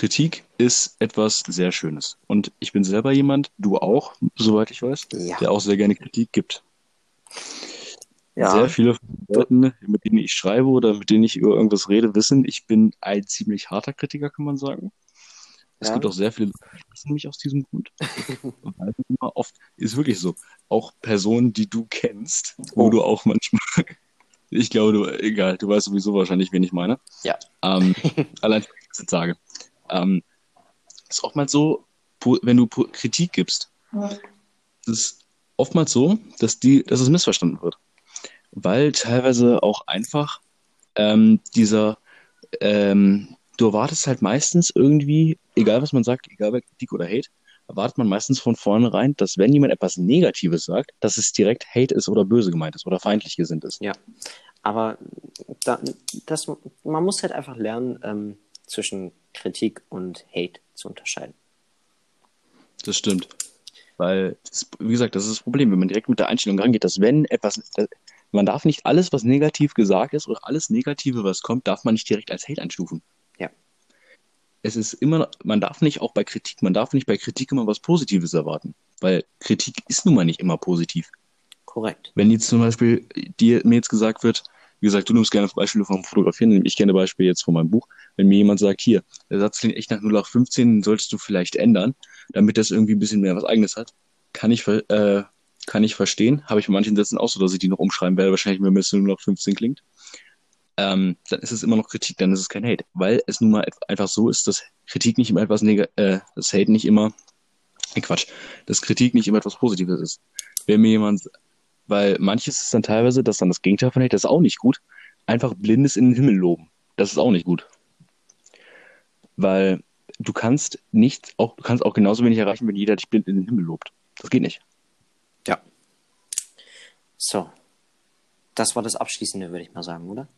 Kritik ist etwas sehr Schönes. Und ich bin selber jemand, du auch, soweit ich weiß, ja. der auch sehr gerne Kritik gibt. Ja. Sehr viele Leute, mit denen ich schreibe oder mit denen ich über irgendwas rede, wissen, ich bin ein ziemlich harter Kritiker, kann man sagen. Es ja. gibt auch sehr viele Leute, die wissen mich aus diesem Grund. [laughs] Weil immer oft ist wirklich so. Auch Personen, die du kennst, wo oh. du auch manchmal. [laughs] Ich glaube, du, egal, du weißt sowieso wahrscheinlich, wen ich meine. Ja. Ähm, [laughs] allein, jetzt sage. Ähm, ist oftmals so, wenn du Kritik gibst, ja. ist oftmals so, dass die, dass es missverstanden wird. Weil teilweise auch einfach ähm, dieser ähm, du erwartest halt meistens irgendwie, egal was man sagt, egal bei Kritik oder Hate, erwartet man meistens von vornherein, dass wenn jemand etwas Negatives sagt, dass es direkt Hate ist oder böse gemeint ist oder feindlich gesinnt ist. Ja, aber da, das, man muss halt einfach lernen, ähm, zwischen Kritik und Hate zu unterscheiden. Das stimmt. Weil, wie gesagt, das ist das Problem, wenn man direkt mit der Einstellung rangeht, dass wenn etwas, man darf nicht alles, was negativ gesagt ist oder alles Negative, was kommt, darf man nicht direkt als Hate einstufen es ist immer, man darf nicht auch bei Kritik, man darf nicht bei Kritik immer was Positives erwarten, weil Kritik ist nun mal nicht immer positiv. Korrekt. Wenn jetzt zum Beispiel dir mir jetzt gesagt wird, wie gesagt, du nimmst gerne Beispiele vom Fotografieren, ich kenne Beispiele jetzt von meinem Buch, wenn mir jemand sagt, hier, der Satz klingt echt nach 0815, solltest du vielleicht ändern, damit das irgendwie ein bisschen mehr was eigenes hat, kann ich, äh, kann ich verstehen. Habe ich bei manchen Sätzen auch so, dass ich die noch umschreiben werde, wahrscheinlich wenn es 0815 klingt ähm, dann ist es immer noch Kritik, dann ist es kein Hate. Weil es nun mal einfach so ist, dass Kritik nicht immer etwas Neg äh, das Hate nicht immer, äh, Quatsch, dass Kritik nicht immer etwas Positives ist. Wenn mir jemand, weil manches ist dann teilweise, dass dann das Gegenteil von Hate, das ist auch nicht gut, einfach Blindes in den Himmel loben. Das ist auch nicht gut. Weil du kannst nicht, auch, du kannst auch genauso wenig erreichen, wenn jeder dich blind in den Himmel lobt. Das geht nicht. Ja. So. Das war das Abschließende, würde ich mal sagen, oder?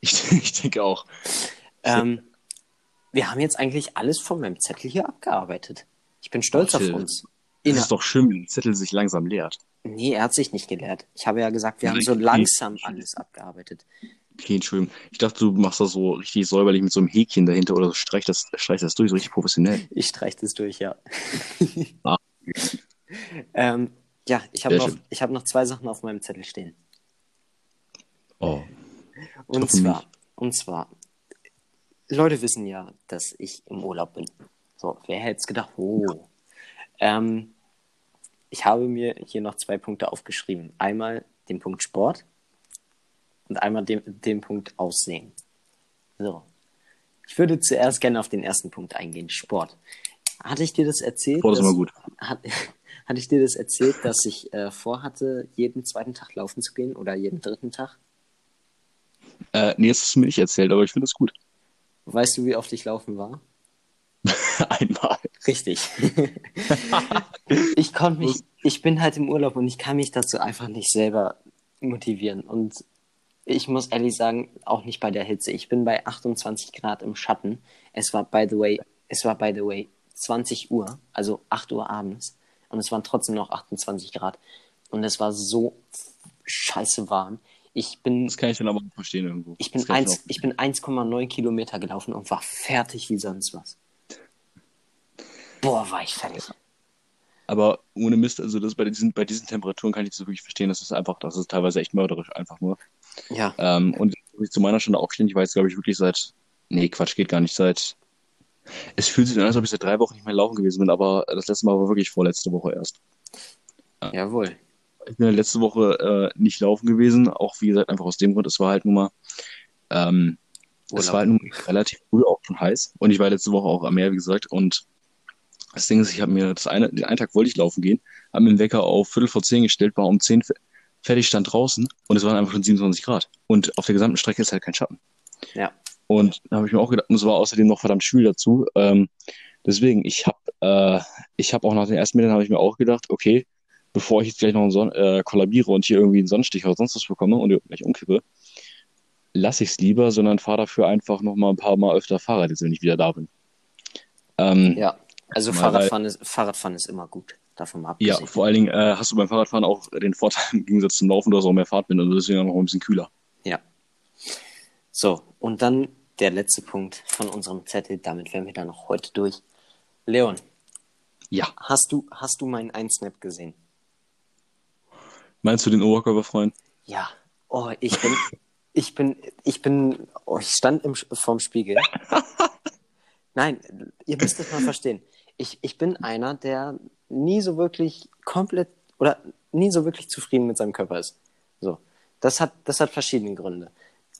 Ich, [laughs] ich denke auch. Ähm, wir haben jetzt eigentlich alles von meinem Zettel hier abgearbeitet. Ich bin stolz Ach, auf uns. Das ist doch schön, wenn der Zettel sich langsam leert. Nee, er hat sich nicht geleert. Ich habe ja gesagt, wir haben so langsam alles abgearbeitet. Okay, Entschuldigung. Ich dachte, du machst das so richtig säuberlich mit so einem Häkchen dahinter oder streich das, streich das durch, so richtig professionell. [laughs] Ich streich das durch, ja. [laughs] ah. ähm, ja, ich habe noch, hab noch zwei Sachen auf meinem Zettel stehen. Oh. Und zwar, und zwar, Leute wissen ja, dass ich im Urlaub bin. So, wer hätte es gedacht? Oh. Ähm, ich habe mir hier noch zwei Punkte aufgeschrieben. Einmal den Punkt Sport und einmal den, den Punkt Aussehen. So. Ich würde zuerst gerne auf den ersten Punkt eingehen, Sport. Hatte ich dir das erzählt? Sport ist immer gut. Hat, [laughs] hatte ich dir das erzählt, dass ich äh, vorhatte, jeden zweiten Tag laufen zu gehen oder jeden dritten Tag? Äh, nee, hast du mir nicht erzählt, aber ich finde es gut. Weißt du, wie oft ich laufen war? [laughs] Einmal. Richtig. [laughs] ich konnte mich, ich bin halt im Urlaub und ich kann mich dazu einfach nicht selber motivieren. Und ich muss ehrlich sagen, auch nicht bei der Hitze. Ich bin bei 28 Grad im Schatten. Es war, by the way, es war, by the way, 20 Uhr, also 8 Uhr abends. Und es waren trotzdem noch 28 Grad. Und es war so scheiße warm. Ich bin. Das kann ich dann aber auch verstehen irgendwo. Ich bin, 1, ich bin 1,9 Kilometer gelaufen und war fertig wie sonst was. Boah, war ich fertig. Aber ohne Mist, also das bei diesen, bei diesen Temperaturen kann ich das wirklich verstehen. Das ist einfach, das ist teilweise echt mörderisch, einfach nur. Ja. Ähm, und ich zu meiner Stunde aufstehen, ich war jetzt, glaube ich, wirklich seit. Nee, Quatsch, geht gar nicht. Seit. Es fühlt sich an, als ob ich seit drei Wochen nicht mehr laufen gewesen bin, aber das letzte Mal war wirklich vorletzte Woche erst. Jawohl ich bin letzte Woche äh, nicht laufen gewesen, auch wie gesagt, einfach aus dem Grund, es war halt nun mal, ähm, es war halt nun relativ früh auch schon heiß und ich war letzte Woche auch am Meer, wie gesagt, und das Ding ist, ich habe mir das eine, den einen Tag wollte ich laufen gehen, habe mir den Wecker auf Viertel vor zehn gestellt, war um zehn fertig stand draußen und es waren einfach schon 27 Grad. Und auf der gesamten Strecke ist halt kein Schatten. Ja. Und da habe ich mir auch gedacht, und es war außerdem noch verdammt schwül dazu. Ähm, deswegen, ich habe äh, ich hab auch nach den ersten Metern habe ich mir auch gedacht, okay, bevor ich jetzt gleich noch einen Son äh, kollabiere und hier irgendwie einen Sonnenstich oder sonst was bekomme und gleich umkippe, lasse ich es lieber, sondern fahre dafür einfach noch mal ein paar Mal öfter Fahrrad, jetzt wenn ich wieder da bin. Ähm, Ja, also Mal Fahrradfahren ist, Fahrradfahren ist immer gut. Davon mal ja, abgesehen. vor allen Dingen äh, hast du beim Fahrradfahren auch den Vorteil [laughs] im Gegensatz zum Laufen, du hast auch mehr Fahrtwind und deswegen auch noch ein bisschen kühler. Ja. So, und dann der letzte Punkt von unserem Zettel. Damit wären wir dann noch heute durch. Leon, Ja. hast du, hast du meinen Einsnap gesehen? Meinst du den Oberkörperfreund? Ja. Oh, ich bin, [laughs] ich bin, ich bin, oh, ich stand im, vorm Spiegel. [laughs] Nein, ihr müsst es mal verstehen. Ich, ich bin einer, der nie so wirklich komplett oder nie so wirklich zufrieden mit seinem Körper ist. So. Das hat, das hat verschiedene Gründe.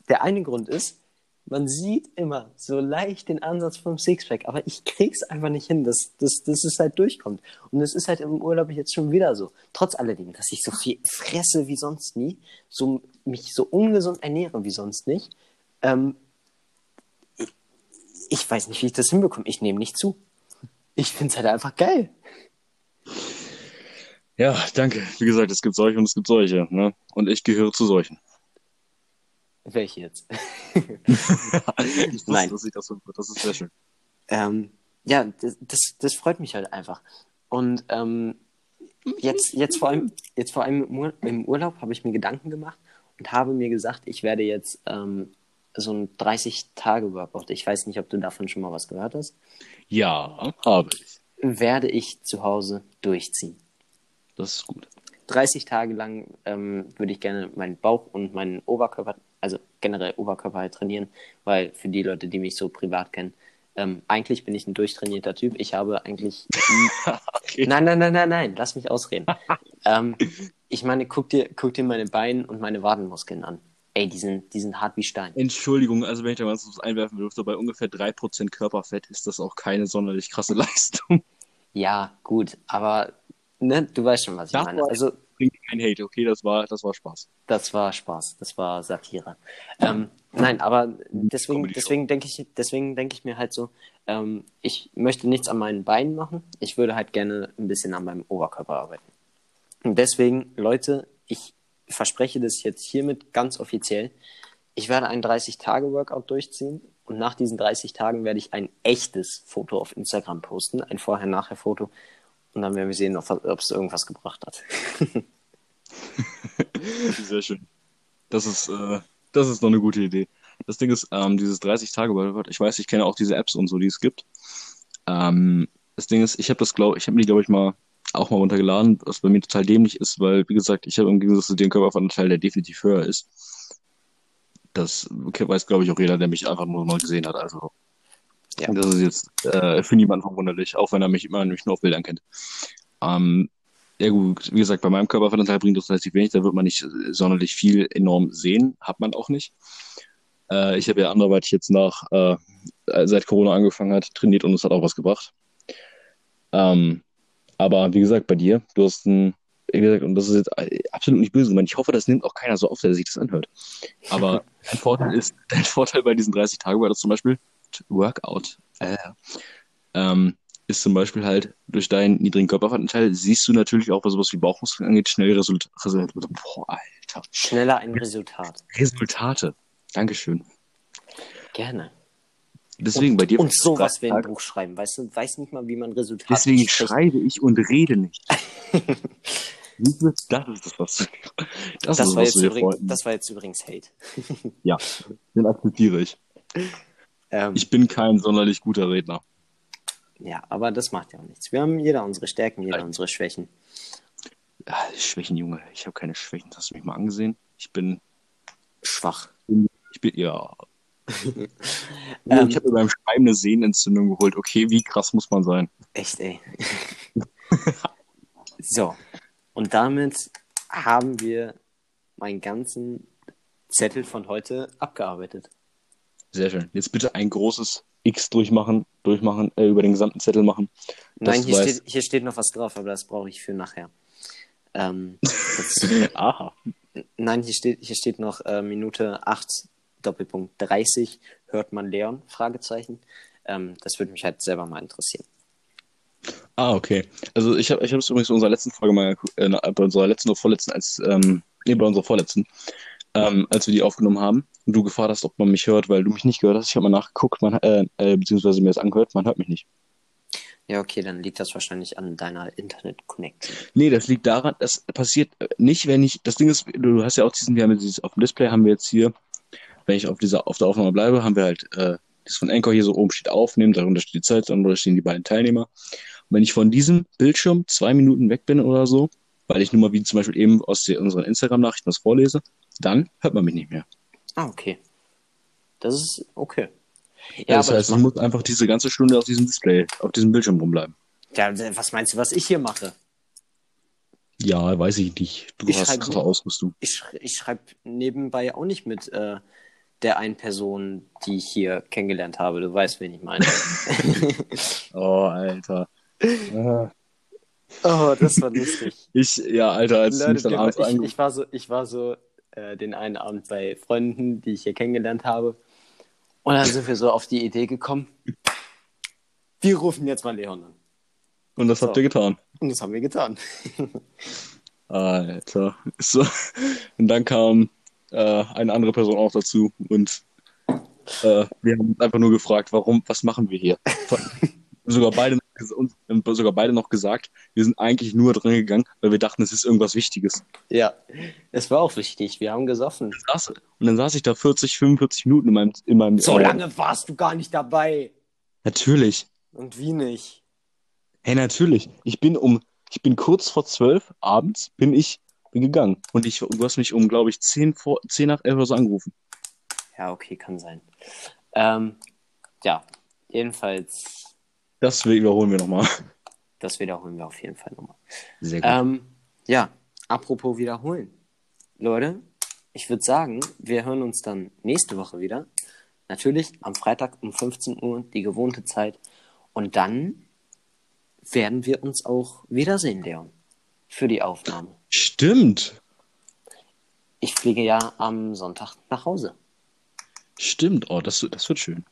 Der eine Grund ist, man sieht immer so leicht den Ansatz vom Sixpack, aber ich krieg's einfach nicht hin, dass, dass, dass es halt durchkommt. Und es ist halt im Urlaub jetzt schon wieder so. Trotz alledem, dass ich so viel fresse wie sonst nie, so, mich so ungesund ernähre wie sonst nicht, ähm, ich, ich weiß nicht, wie ich das hinbekomme. Ich nehme nicht zu. Ich find's halt einfach geil. Ja, danke. Wie gesagt, es gibt solche und es gibt solche. Ne? Und ich gehöre zu solchen. Welche jetzt? [laughs] [laughs] ich wusste, Nein. dass ich das so Das ist sehr schön. ähm, ja, das, das, das freut mich halt einfach. Und ähm, jetzt, jetzt vor allem, jetzt vor allem im Urlaub habe ich mir Gedanken gemacht und habe mir gesagt, ich werde jetzt ähm, so ein 30-Tage-Workout, ich weiß nicht, ob du davon schon mal was gehört hast, Ja, habe ich. werde ich zu Hause durchziehen. Das ist gut. 30 Tage lang ähm, würde ich gerne meinen Bauch und meinen Oberkörper, also generell Oberkörper halt trainieren, weil für die Leute, die mich so privat kennen, ähm, eigentlich bin ich ein durchtrainierter Typ. Ich habe eigentlich. [laughs] Okay. Nein, nein, nein, nein, nein, lass mich ausreden. [laughs] ähm, ich meine, guck dir, guck dir meine Beine und meine Wadenmuskeln an. Ey, die sind, die sind hart wie Stein. Entschuldigung, also wenn ich da mal was einwerfen dürfte, bei ungefähr 3% Körperfett ist das auch keine sonderlich krasse [laughs] Leistung. Ja, gut, aber ne, du weißt schon, was ich Das meine. war- Also, Bringt kein Hate, okay, das war, das war Spaß. Das war Spaß, das war Satire. Ähm, nein, aber deswegen, deswegen denke ich, deswegen denke ich mir halt so, ähm, ich möchte nichts an meinen Beinen machen. Ich würde halt gerne ein bisschen an meinem Oberkörper arbeiten. Und deswegen, Leute, ich verspreche das jetzt hiermit ganz offiziell. Ich werde ein 30-Tage-Workout durchziehen und nach diesen 30 Tagen werde ich ein echtes Foto auf Instagram posten, ein Vorher-Nachher-Foto. Und dann werden wir sehen, ob es irgendwas gebracht hat. [laughs] Sehr schön. Das ist, äh, das ist doch eine gute Idee. Das Ding ist, ähm, dieses 30 tage workout ich weiß, ich kenne auch diese Apps und so, die es gibt. Ähm, das Ding ist, ich habe das, glaube ich, habe mir die, glaube ich, mal auch mal runtergeladen, was bei mir total dämlich ist, weil, wie gesagt, ich habe im Gegensatz zu dem Körperfettanteil, der definitiv höher ist. Das weiß, glaube ich, auch jeder, der mich einfach nur mal gesehen hat. Also, Ja. das ist jetzt äh, für niemanden verwunderlich, auch wenn er mich immer mich nur auf Bildern kennt. Ähm, ja gut, wie gesagt, bei meinem Körperfettanteil bringt das relativ wenig, da wird man nicht sonderlich viel enorm sehen, hat man auch nicht. Äh, ich habe ja anderweitig jetzt nach, äh, seit Corona angefangen hat, trainiert und es hat auch was gebracht. Ähm, aber wie gesagt, bei dir, du hast ein, wie gesagt, und das ist jetzt äh, absolut nicht böse gemeint, ich hoffe, das nimmt auch keiner so auf, der sich das anhört. Aber [laughs] dein Vorteil ist, [laughs] dein Vorteil bei diesen 30 Tagen war das zum Beispiel Workout. Äh, ähm, ist zum Beispiel halt durch deinen niedrigen Körperfettanteil siehst du natürlich auch, was sowas wie Bauchmuskeln angeht, schnell Result Result boah, Alter. Schneller ein Resultat. Resultate. Dankeschön. Gerne. Deswegen und, bei dir. Und sowas wie ein Buch schreiben. Weißt du, weiß nicht mal, wie man Resultate Deswegen spricht. schreibe ich und rede nicht. [laughs] Das ist das, was, das Das war, was jetzt übrigens, das war jetzt übrigens Hate. [laughs] Ja, den akzeptiere ich. Ähm, Ich bin kein sonderlich guter Redner. ja, aber das macht ja auch nichts. Wir haben jeder unsere Stärken, jeder unsere Schwächen. Ah, Schwächen, Junge. Ich habe keine Schwächen. Hast du mich mal angesehen? Ich bin, Schwach. ich bin, ja. [laughs] Ähm, ich habe mir beim Schreiben eine Sehnenentzündung geholt. Okay, wie krass muss man sein? Echt, ey. [laughs] so. Und damit haben wir meinen ganzen Zettel von heute abgearbeitet. Sehr schön. Jetzt bitte ein großes X durchmachen, durchmachen, äh, über den gesamten Zettel machen. Nein, hier steht, hier steht noch was drauf, aber das brauche ich für nachher. Ähm, [laughs] Aha. nein, hier steht, hier steht noch äh, Minute 8, Doppelpunkt 30, hört man Leon? Fragezeichen. Ähm, das würde mich halt selber mal interessieren. Ah, okay. Also ich habe ich es übrigens in unserer letzten Folge mal, äh, bei unserer letzten oder vorletzten, als, ähm, nee, bei unserer vorletzten, ähm, als wir die aufgenommen haben und du gefragt hast, ob man mich hört, weil du mich nicht gehört hast. Ich habe mal nachgeguckt, man, äh, äh, beziehungsweise mir das angehört, man hört mich nicht. Ja, okay, dann liegt das wahrscheinlich an deiner Internet-Connection. Nee, das liegt daran, das passiert äh, nicht, wenn ich, das Ding ist, du hast ja auch diesen, wir haben dieses, auf dem Display haben wir jetzt hier, wenn ich auf dieser, auf der Aufnahme bleibe, haben wir halt, äh, das von Anchor hier so oben steht aufnehmen, darunter steht die Zeit, darunter stehen die beiden Teilnehmer. Und wenn ich von diesem Bildschirm zwei Minuten weg bin oder so, weil ich nur mal wie zum Beispiel eben aus der, unseren Instagram-Nachrichten was vorlese, dann hört man mich nicht mehr. Ah, okay. Das ist okay. Ja, das heißt, ich muss einfach diese ganze Stunde auf diesem Display, auf diesem Bildschirm rumbleiben. Ja, was meinst du, was ich hier mache? Ja, weiß ich nicht. Du Ich hast schreib- krasse Ausrüstung. Ich, ich schreibe nebenbei auch nicht mit äh, der einen Person, die ich hier kennengelernt habe. Du weißt, wen ich meine. [laughs] Oh, Alter. Ah. oh, das war lustig. Ich, ja, Alter, als Leute, dann wir- abends ich, ich war so, ich war so äh, den einen Abend bei Freunden, die ich hier kennengelernt habe. Und dann sind wir so auf die Idee gekommen, wir rufen jetzt mal Leon an. und das habt So. ihr getan. Und das haben wir getan. [laughs] Alter. So. Und dann kam äh, eine andere Person auch dazu und äh, wir haben uns einfach nur gefragt, warum, was machen wir hier? sogar beide, sogar beide noch gesagt, wir sind eigentlich nur dran gegangen, weil wir dachten, es ist irgendwas Wichtiges. Ja, es war auch wichtig. Wir haben gesoffen. Saß- Und dann saß ich da 40, 45 Minuten in meinem, in meinem So lange warst du gar nicht dabei. Natürlich. Und wie nicht? Hey, natürlich. Ich bin um, ich bin kurz vor zwölf abends bin ich bin gegangen. Und ich, du hast mich um, glaube ich, zehn vor, zehn nach elf oder so angerufen. Ja, okay, kann sein. Ähm, ja, jedenfalls, Das wiederholen wir nochmal. das wiederholen wir auf jeden Fall nochmal. Sehr gut. Ähm, ja, apropos wiederholen. Leute, ich würde sagen, wir hören uns dann nächste Woche wieder. Natürlich am Freitag um 15 Uhr, die gewohnte Zeit. Und dann werden wir uns auch wiedersehen, Leon, für die Aufnahme. Stimmt. Ich fliege ja am Sonntag nach Hause. Stimmt. Oh, das, das wird schön.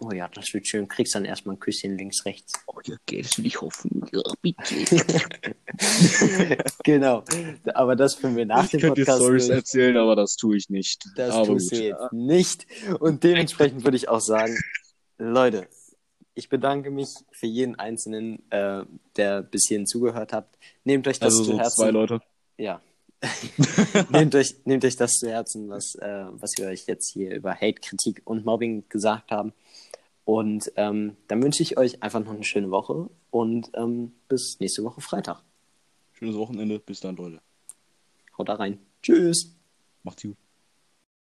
Oh ja, das wird schön. Kriegst dann erstmal ein Küsschen links, rechts. Oh, ja, will ich hoffen. Ja, bitte. [laughs] genau. Aber das können wir nach ich dem könnte dir Podcast Stories erzählen, aber das tue ich nicht. Das aber tust gut. du jetzt nicht. Und dementsprechend würde ich auch sagen, Leute, ich bedanke mich für jeden Einzelnen, äh, der bis hierhin zugehört hat. Nehmt euch das Also zu so Herzen. zwei Leute. Ja. [laughs] nehmt, euch, nehmt euch das zu Herzen, was, äh, was wir euch jetzt hier über Hate, Kritik und Mobbing gesagt haben. Und ähm, dann wünsche ich euch einfach noch eine schöne Woche und ähm, bis nächste Woche Freitag. Schönes Wochenende. Bis dann, Leute. Haut da rein. Tschüss. Macht's gut.